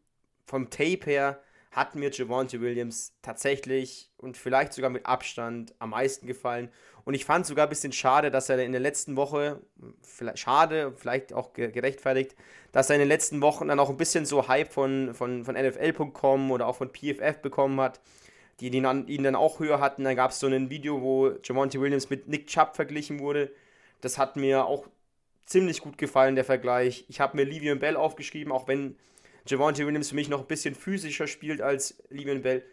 Speaker 2: vom Tape her hat mir Javonte Williams tatsächlich und vielleicht sogar mit Abstand am meisten gefallen. Und ich fand sogar ein bisschen schade, dass er in der letzten Woche, vielleicht schade, vielleicht auch gerechtfertigt, dass er in den letzten Wochen dann auch ein bisschen so Hype von, von, von NFL.com oder auch von PFF bekommen hat, die ihn, ihn dann auch höher hatten. Dann gab es so ein Video, wo Jamonte Williams mit Nick Chubb verglichen wurde. Das hat mir auch ziemlich gut gefallen, der Vergleich. Ich habe mir Livian Bell aufgeschrieben, auch wenn Javonte Williams für mich noch ein bisschen physischer spielt als Livian Bell.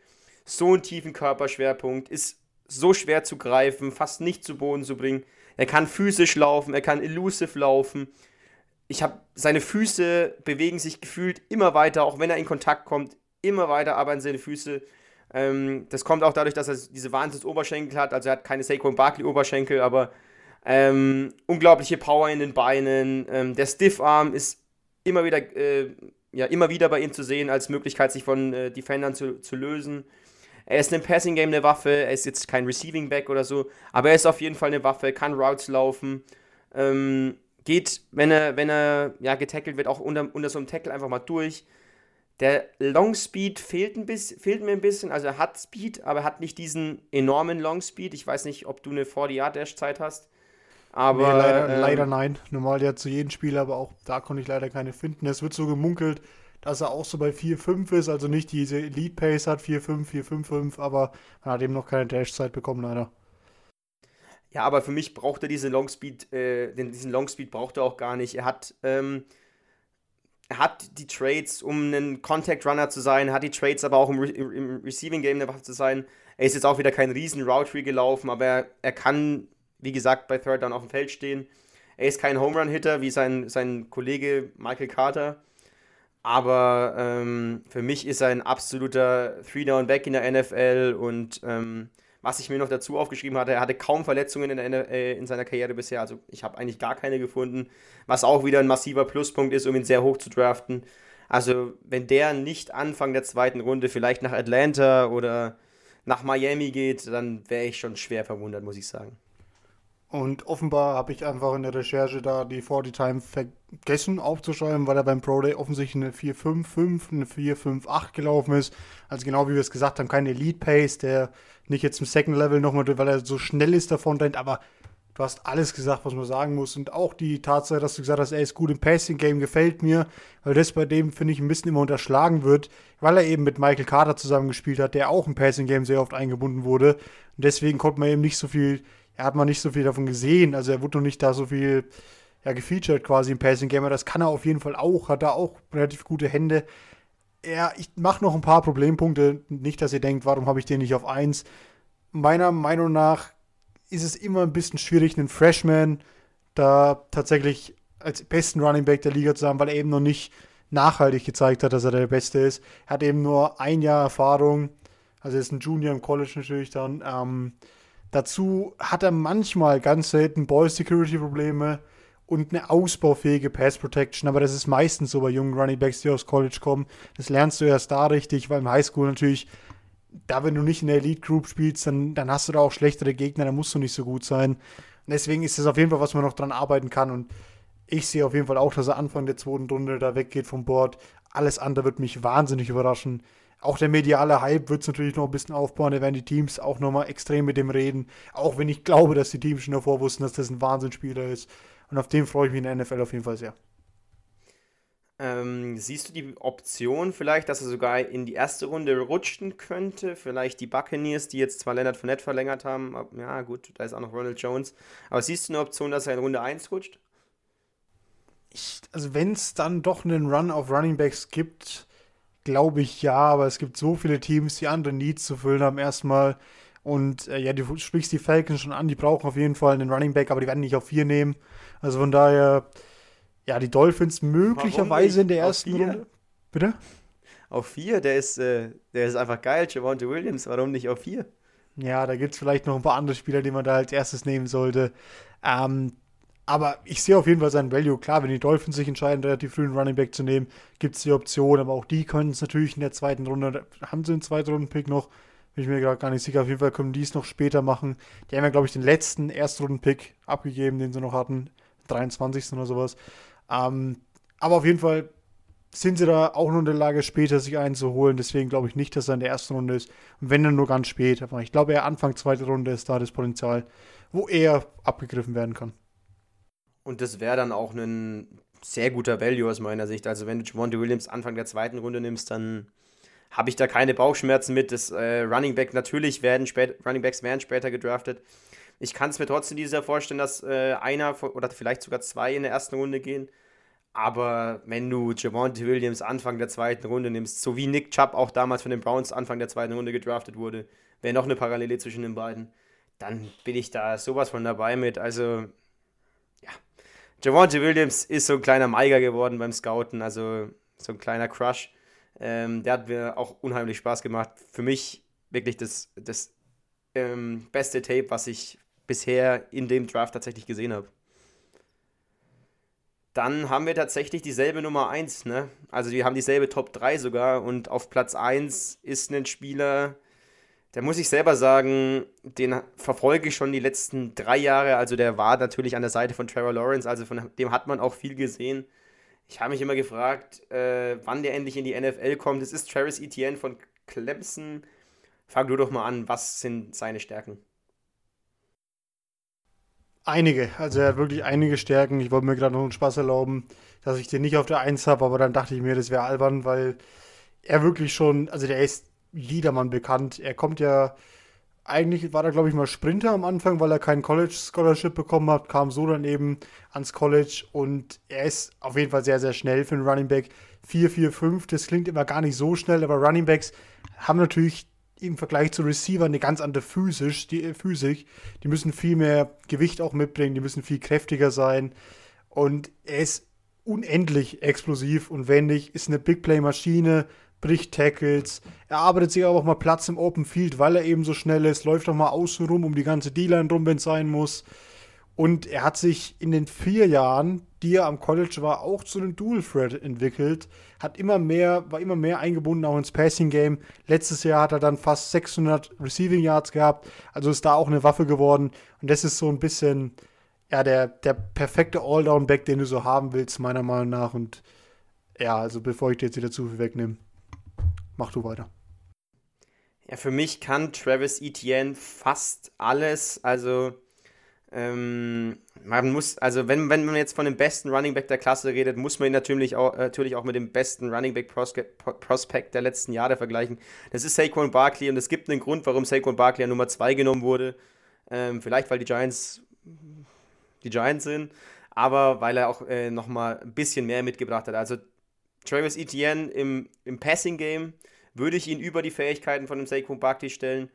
Speaker 2: So einen tiefen Körperschwerpunkt, ist so schwer zu greifen, fast nicht zu Boden zu bringen. Er kann physisch laufen, er kann elusive laufen. Ich habe seine Füße bewegen sich gefühlt immer weiter, auch wenn er in Kontakt kommt, immer weiter arbeiten seine Füße. Ähm, das kommt auch dadurch, dass er diese Wahnsinns-Oberschenkel hat. Also er hat keine Saquon Barkley-Oberschenkel, aber ähm, unglaubliche Power in den Beinen. Ähm, der Stiffarm ist immer wieder, äh, ja, immer wieder bei ihm zu sehen als Möglichkeit, sich von äh, Defendern zu, zu lösen. Er ist im Passing Game eine Waffe, er ist jetzt kein Receiving Back oder so, aber er ist auf jeden Fall eine Waffe, kann Routes laufen, ähm, geht, wenn er, wenn er ja, getackelt wird, auch unter, unter so einem Tackle einfach mal durch. Der Long Speed fehlt, ein bisschen, fehlt mir ein bisschen, also er hat Speed, aber er hat nicht diesen enormen Long Speed. Ich weiß nicht, ob du eine 40-Yard-Dash-Zeit hast. Aber,
Speaker 3: nee, leider, ähm, leider, nein. Normal ja zu jedem Spiel, aber auch da konnte ich leider keine finden. Es wird so gemunkelt, dass er auch so bei 4-5 ist, also nicht diese Elite Pace hat, 4-5, 4-5-5, aber man hat eben noch keine Dash-Zeit bekommen, leider.
Speaker 2: Ja, aber für mich braucht er diese Longspeed, äh, diesen Longspeed braucht er auch gar nicht. Er hat, ähm, hat die Trades, um ein Contact Runner zu sein, hat die Trades aber auch im, Re im Receiving Game eine Waffe zu sein. Er ist jetzt auch wieder kein riesen Route Tree gelaufen, aber er, er kann, wie gesagt, bei Third Down auf dem Feld stehen. Er ist kein Home Run Hitter wie sein, sein Kollege Michael Carter. Aber ähm, für mich ist er ein absoluter Three-Down-Back in der NFL und ähm, was ich mir noch dazu aufgeschrieben hatte, er hatte kaum Verletzungen in, der, äh, in seiner Karriere bisher. Also ich habe eigentlich gar keine gefunden, was auch wieder ein massiver Pluspunkt ist, um ihn sehr hoch zu draften. Also wenn der nicht Anfang der zweiten Runde vielleicht nach Atlanta oder nach Miami geht, dann wäre ich schon schwer verwundert, muss ich sagen.
Speaker 3: Und offenbar habe ich einfach in der Recherche da die 40 Time vergessen aufzuschreiben, weil er beim Pro Day offensichtlich eine 4-5-5, eine 4-5-8 gelaufen ist. Also genau wie wir es gesagt haben, kein Elite Pace, der nicht jetzt im Second Level nochmal, weil er so schnell ist, davon rennt, aber du hast alles gesagt, was man sagen muss. Und auch die Tatsache, dass du gesagt hast, er ist gut im Passing Game, gefällt mir, weil das bei dem, finde ich, ein bisschen immer unterschlagen wird, weil er eben mit Michael Carter zusammengespielt hat, der auch im Passing Game sehr oft eingebunden wurde. Und deswegen konnte man eben nicht so viel er hat mal nicht so viel davon gesehen. Also er wurde noch nicht da so viel ja, gefeatured quasi im Passing Gamer. Das kann er auf jeden Fall auch, hat da auch relativ gute Hände. Er, ich mache noch ein paar Problempunkte. Nicht, dass ihr denkt, warum habe ich den nicht auf 1. Meiner Meinung nach ist es immer ein bisschen schwierig, einen Freshman da tatsächlich als besten Running Back der Liga zu haben, weil er eben noch nicht nachhaltig gezeigt hat, dass er der Beste ist. Er hat eben nur ein Jahr Erfahrung. Also er ist ein Junior im College natürlich dann. Ähm, Dazu hat er manchmal ganz selten Ball-Security-Probleme und eine ausbaufähige Pass-Protection, aber das ist meistens so bei jungen Running Backs, die aus College kommen. Das lernst du erst da richtig, weil im Highschool natürlich, da wenn du nicht in der Elite Group spielst, dann, dann hast du da auch schlechtere Gegner, da musst du nicht so gut sein. Und deswegen ist das auf jeden Fall, was man noch dran arbeiten kann und ich sehe auf jeden Fall auch, dass er Anfang der zweiten Runde da weggeht vom Board. Alles andere wird mich wahnsinnig überraschen. Auch der mediale Hype wird es natürlich noch ein bisschen aufbauen. Da werden die Teams auch nochmal extrem mit dem reden. Auch wenn ich glaube, dass die Teams schon davor wussten, dass das ein Wahnsinnsspieler ist. Und auf den freue ich mich in der NFL auf jeden Fall sehr.
Speaker 2: Ähm, siehst du die Option vielleicht, dass er sogar in die erste Runde rutschen könnte? Vielleicht die Buccaneers, die jetzt zwar Leonard Fournette verlängert haben. Aber, ja, gut, da ist auch noch Ronald Jones. Aber siehst du eine Option, dass er in Runde 1 rutscht?
Speaker 3: Ich, also, wenn es dann doch einen Run auf Running Backs gibt, glaube ich ja, aber es gibt so viele Teams, die andere Needs zu füllen haben erstmal. Und äh, ja, du sprichst die Falcons schon an, die brauchen auf jeden Fall einen Running Back, aber die werden nicht auf vier nehmen. Also von daher, ja, die Dolphins möglicherweise in der ersten Runde.
Speaker 2: Bitte? Auf vier, der ist, äh, der ist einfach geil, Javante Williams, warum nicht auf vier?
Speaker 3: Ja, da gibt es vielleicht noch ein paar andere Spieler, die man da als erstes nehmen sollte. Ähm, aber ich sehe auf jeden Fall seinen Value. Klar, wenn die Dolphins sich entscheiden, relativ früh einen Running Back zu nehmen, gibt es die Option. Aber auch die können es natürlich in der zweiten Runde. Haben sie einen zweiten Runden-Pick noch? Bin ich mir gerade gar nicht sicher. Auf jeden Fall können die es noch später machen. Die haben ja, glaube ich, den letzten Erstrunden-Pick abgegeben, den sie noch hatten. 23. oder sowas. Ähm, aber auf jeden Fall sind sie da auch noch in der Lage, später sich einzuholen. Deswegen glaube ich nicht, dass er in der ersten Runde ist. Und wenn dann nur ganz spät. Aber ich glaube, er Anfang zweite Runde ist da das Potenzial, wo er abgegriffen werden kann.
Speaker 2: Und das wäre dann auch ein sehr guter Value aus meiner Sicht. Also wenn du Javonte Williams Anfang der zweiten Runde nimmst, dann habe ich da keine Bauchschmerzen mit. Das äh, Running Back natürlich werden spät, Running Backs werden später gedraftet. Ich kann es mir trotzdem dieses Jahr vorstellen, dass äh, einer oder vielleicht sogar zwei in der ersten Runde gehen. Aber wenn du Javonte Williams Anfang der zweiten Runde nimmst, so wie Nick Chubb auch damals von den Browns Anfang der zweiten Runde gedraftet wurde, wäre noch eine Parallele zwischen den beiden, dann bin ich da sowas von dabei mit. Also Javante Williams ist so ein kleiner Meiger geworden beim Scouten, also so ein kleiner Crush. Ähm, der hat mir auch unheimlich Spaß gemacht. Für mich wirklich das, das ähm, beste Tape, was ich bisher in dem Draft tatsächlich gesehen habe. Dann haben wir tatsächlich dieselbe Nummer 1, ne? Also wir haben dieselbe Top 3 sogar und auf Platz 1 ist ein Spieler, da muss ich selber sagen, den verfolge ich schon die letzten drei Jahre. Also der war natürlich an der Seite von Trevor Lawrence, also von dem hat man auch viel gesehen. Ich habe mich immer gefragt, äh, wann der endlich in die NFL kommt. Es ist Travis Etienne von Clemson. Fang du doch mal an, was sind seine Stärken?
Speaker 3: Einige, also er hat wirklich einige Stärken. Ich wollte mir gerade noch einen Spaß erlauben, dass ich den nicht auf der Eins habe, aber dann dachte ich mir, das wäre albern, weil er wirklich schon, also der ist jedermann bekannt. Er kommt ja, eigentlich war er, glaube ich, mal Sprinter am Anfang, weil er kein College Scholarship bekommen hat, kam so dann eben ans College und er ist auf jeden Fall sehr, sehr schnell für einen Running Back. 4, 4, 5, das klingt immer gar nicht so schnell, aber Running Backs haben natürlich im Vergleich zu Receiver eine ganz andere Physisch, die, äh, Physik. Die müssen viel mehr Gewicht auch mitbringen, die müssen viel kräftiger sein. Und er ist unendlich explosiv und wendig, ist eine Big Play-Maschine, bricht Tackles. Er arbeitet sich aber auch mal Platz im Open Field, weil er eben so schnell ist, läuft auch mal außen rum um die ganze D-Line rum, wenn es sein muss. Und er hat sich in den vier Jahren, die er am College war, auch zu einem Dual Threat entwickelt. Hat immer mehr, war immer mehr eingebunden auch ins Passing Game. Letztes Jahr hat er dann fast 600 Receiving Yards gehabt. Also ist da auch eine Waffe geworden. Und das ist so ein bisschen, ja, der, der perfekte All-Down-Back, den du so haben willst, meiner Meinung nach. Und ja, also bevor ich dir jetzt wieder zu viel wegnehme, mach du weiter.
Speaker 2: Ja, für mich kann Travis Etienne fast alles. Also ähm, man muss, also wenn, wenn man jetzt von dem besten Running Back der Klasse redet, muss man ihn natürlich auch, natürlich auch mit dem besten Running Back Prospect der letzten Jahre vergleichen. Das ist Saquon Barkley und es gibt einen Grund, warum Saquon Barkley an Nummer 2 genommen wurde. Ähm, vielleicht, weil die Giants die Giants sind, aber weil er auch äh, nochmal ein bisschen mehr mitgebracht hat. Also Travis Etienne im, im Passing Game würde ich ihn über die Fähigkeiten von dem Saquon Barkley stellen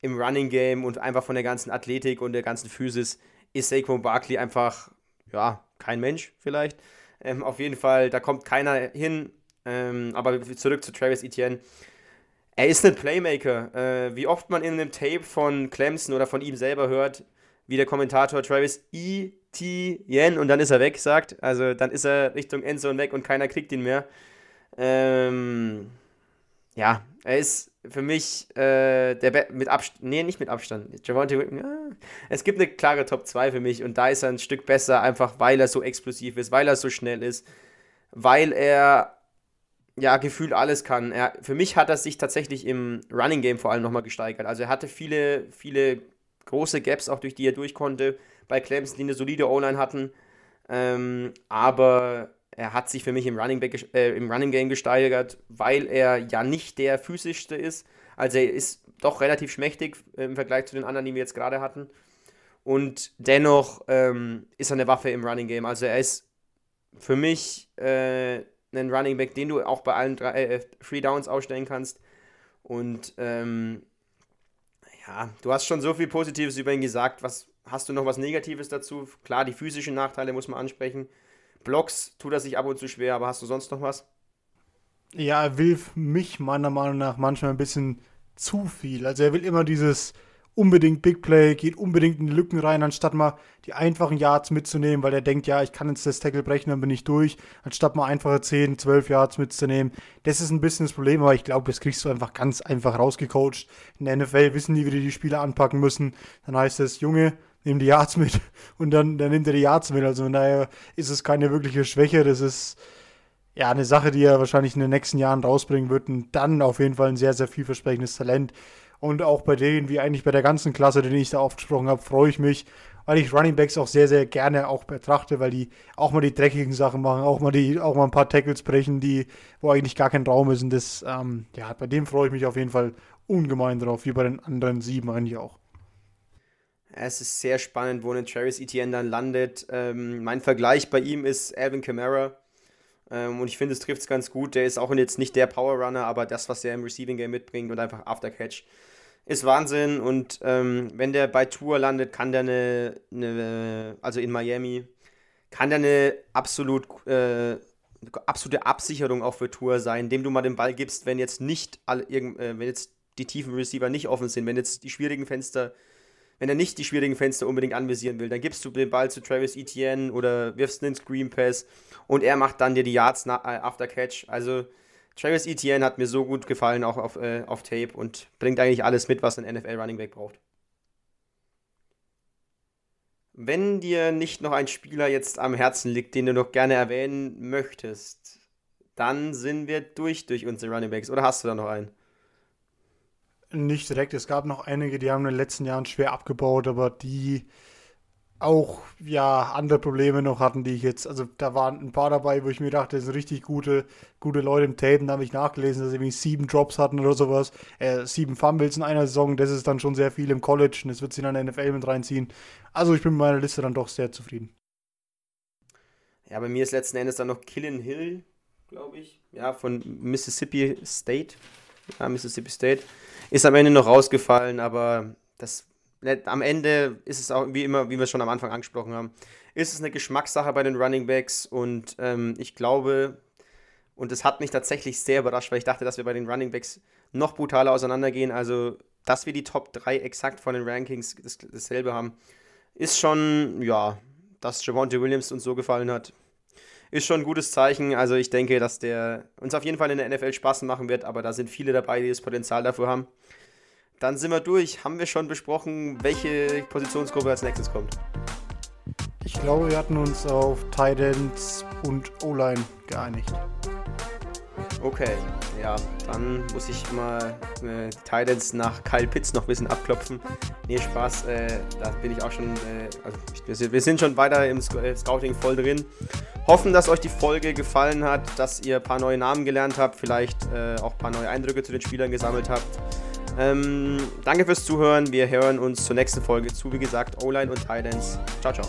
Speaker 2: im Running Game und einfach von der ganzen Athletik und der ganzen Physis ist Saquon Barkley einfach, ja, kein Mensch vielleicht. Ähm, auf jeden Fall, da kommt keiner hin. Ähm, aber zurück zu Travis Etienne. Er ist ein Playmaker. Äh, wie oft man in einem Tape von Clemson oder von ihm selber hört, wie der Kommentator Travis Etienne und dann ist er weg sagt. Also dann ist er Richtung Endzone weg und keiner kriegt ihn mehr. Ähm, ja, er ist für mich äh, der Be mit Abstand, nee, nicht mit Abstand. Javante ja. es gibt eine klare Top 2 für mich und da ist er ein Stück besser, einfach weil er so explosiv ist, weil er so schnell ist, weil er ja gefühlt alles kann. Er, für mich hat er sich tatsächlich im Running Game vor allem nochmal gesteigert. Also er hatte viele, viele große Gaps, auch durch die er durch konnte, bei Clemson, die eine solide O-Line hatten. Ähm, aber er hat sich für mich im Running, Back, äh, im Running Game gesteigert, weil er ja nicht der physischste ist. Also er ist doch relativ schmächtig äh, im Vergleich zu den anderen, die wir jetzt gerade hatten. Und dennoch ähm, ist er eine Waffe im Running Game. Also er ist für mich äh, ein Running Back, den du auch bei allen drei, äh, Free Downs ausstellen kannst. Und ähm, ja, du hast schon so viel Positives über ihn gesagt. Was hast du noch was Negatives dazu? Klar, die physischen Nachteile muss man ansprechen. Blocks tut er sich ab und zu schwer, aber hast du sonst noch was?
Speaker 3: Ja, er will mich meiner Meinung nach manchmal ein bisschen zu viel. Also er will immer dieses unbedingt Big Play, geht unbedingt in die Lücken rein, anstatt mal die einfachen Yards mitzunehmen, weil er denkt, ja, ich kann jetzt das Tackle brechen, dann bin ich durch, anstatt mal einfache 10, 12 Yards mitzunehmen. Das ist ein bisschen das Problem, aber ich glaube, das kriegst du einfach ganz einfach rausgecoacht. In der NFL wissen die, wie die die Spieler anpacken müssen. Dann heißt es, Junge, nimm die Yards mit und dann, dann nimmt er die Yards mit. Also daher ist es keine wirkliche Schwäche. Das ist ja eine Sache, die er wahrscheinlich in den nächsten Jahren rausbringen wird und dann auf jeden Fall ein sehr, sehr vielversprechendes Talent. Und auch bei denen, wie eigentlich bei der ganzen Klasse, den ich da aufgesprochen habe, freue ich mich, weil ich Running Backs auch sehr, sehr gerne auch betrachte, weil die auch mal die dreckigen Sachen machen, auch mal die, auch mal ein paar Tackles brechen, die, wo eigentlich gar kein Raum ist. Und das, ähm, ja, bei dem freue ich mich auf jeden Fall ungemein drauf, wie bei den anderen sieben eigentlich auch.
Speaker 2: Es ist sehr spannend, wo ein Travis Etienne dann landet. Ähm, mein Vergleich bei ihm ist Alvin Kamara. Ähm, und ich finde, es trifft es ganz gut. Der ist auch jetzt nicht der Power Runner, aber das, was er im Receiving Game mitbringt und einfach Aftercatch, ist Wahnsinn. Und ähm, wenn der bei Tour landet, kann der eine, eine also in Miami, kann der eine absolut, äh, absolute Absicherung auch für Tour sein, indem du mal den Ball gibst, wenn jetzt nicht alle, äh, wenn jetzt die tiefen Receiver nicht offen sind, wenn jetzt die schwierigen Fenster wenn er nicht die schwierigen Fenster unbedingt anvisieren will, dann gibst du den Ball zu Travis Etienne oder wirfst einen Screen Pass und er macht dann dir die Yards äh, after Catch. Also Travis Etienne hat mir so gut gefallen, auch auf, äh, auf Tape und bringt eigentlich alles mit, was ein NFL Running Back braucht. Wenn dir nicht noch ein Spieler jetzt am Herzen liegt, den du noch gerne erwähnen möchtest, dann sind wir durch durch unsere Running Backs. Oder hast du da noch einen?
Speaker 3: Nicht direkt. Es gab noch einige, die haben in den letzten Jahren schwer abgebaut, aber die auch ja andere Probleme noch hatten, die ich jetzt, also da waren ein paar dabei, wo ich mir dachte, das sind richtig gute, gute Leute im Tape. Da habe ich nachgelesen, dass sie irgendwie sieben Drops hatten oder sowas, äh, sieben Fumbles in einer Saison. Das ist dann schon sehr viel im College und das wird sie dann in der NFL mit reinziehen. Also ich bin mit meiner Liste dann doch sehr zufrieden.
Speaker 2: Ja, bei mir ist letzten Endes dann noch Killen Hill, glaube ich. Ja, von Mississippi State. Ja, Mississippi State ist am Ende noch rausgefallen, aber das am Ende ist es auch wie immer, wie wir schon am Anfang angesprochen haben, ist es eine Geschmackssache bei den Running Backs und ähm, ich glaube, und es hat mich tatsächlich sehr überrascht, weil ich dachte, dass wir bei den Running Backs noch brutaler auseinandergehen. Also, dass wir die Top 3 exakt von den Rankings das, dasselbe haben, ist schon, ja, dass Javonte Williams uns so gefallen hat, ist schon ein gutes Zeichen. Also, ich denke, dass der uns auf jeden Fall in der NFL Spaß machen wird, aber da sind viele dabei, die das Potenzial dafür haben. Dann sind wir durch. Haben wir schon besprochen, welche Positionsgruppe als nächstes kommt?
Speaker 3: Ich glaube, wir hatten uns auf Titans und O-Line geeinigt.
Speaker 2: Okay, ja, dann muss ich mal äh, Titans nach Kyle Pitts noch ein bisschen abklopfen. Nee, Spaß, äh, da bin ich auch schon, äh, also wir sind schon weiter im äh, Scouting voll drin. Hoffen, dass euch die Folge gefallen hat, dass ihr ein paar neue Namen gelernt habt, vielleicht äh, auch ein paar neue Eindrücke zu den Spielern gesammelt habt. Ähm, danke fürs Zuhören. Wir hören uns zur nächsten Folge zu. Wie gesagt, O-Line und Titans. Ciao, ciao.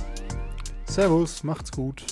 Speaker 3: Servus, macht's gut.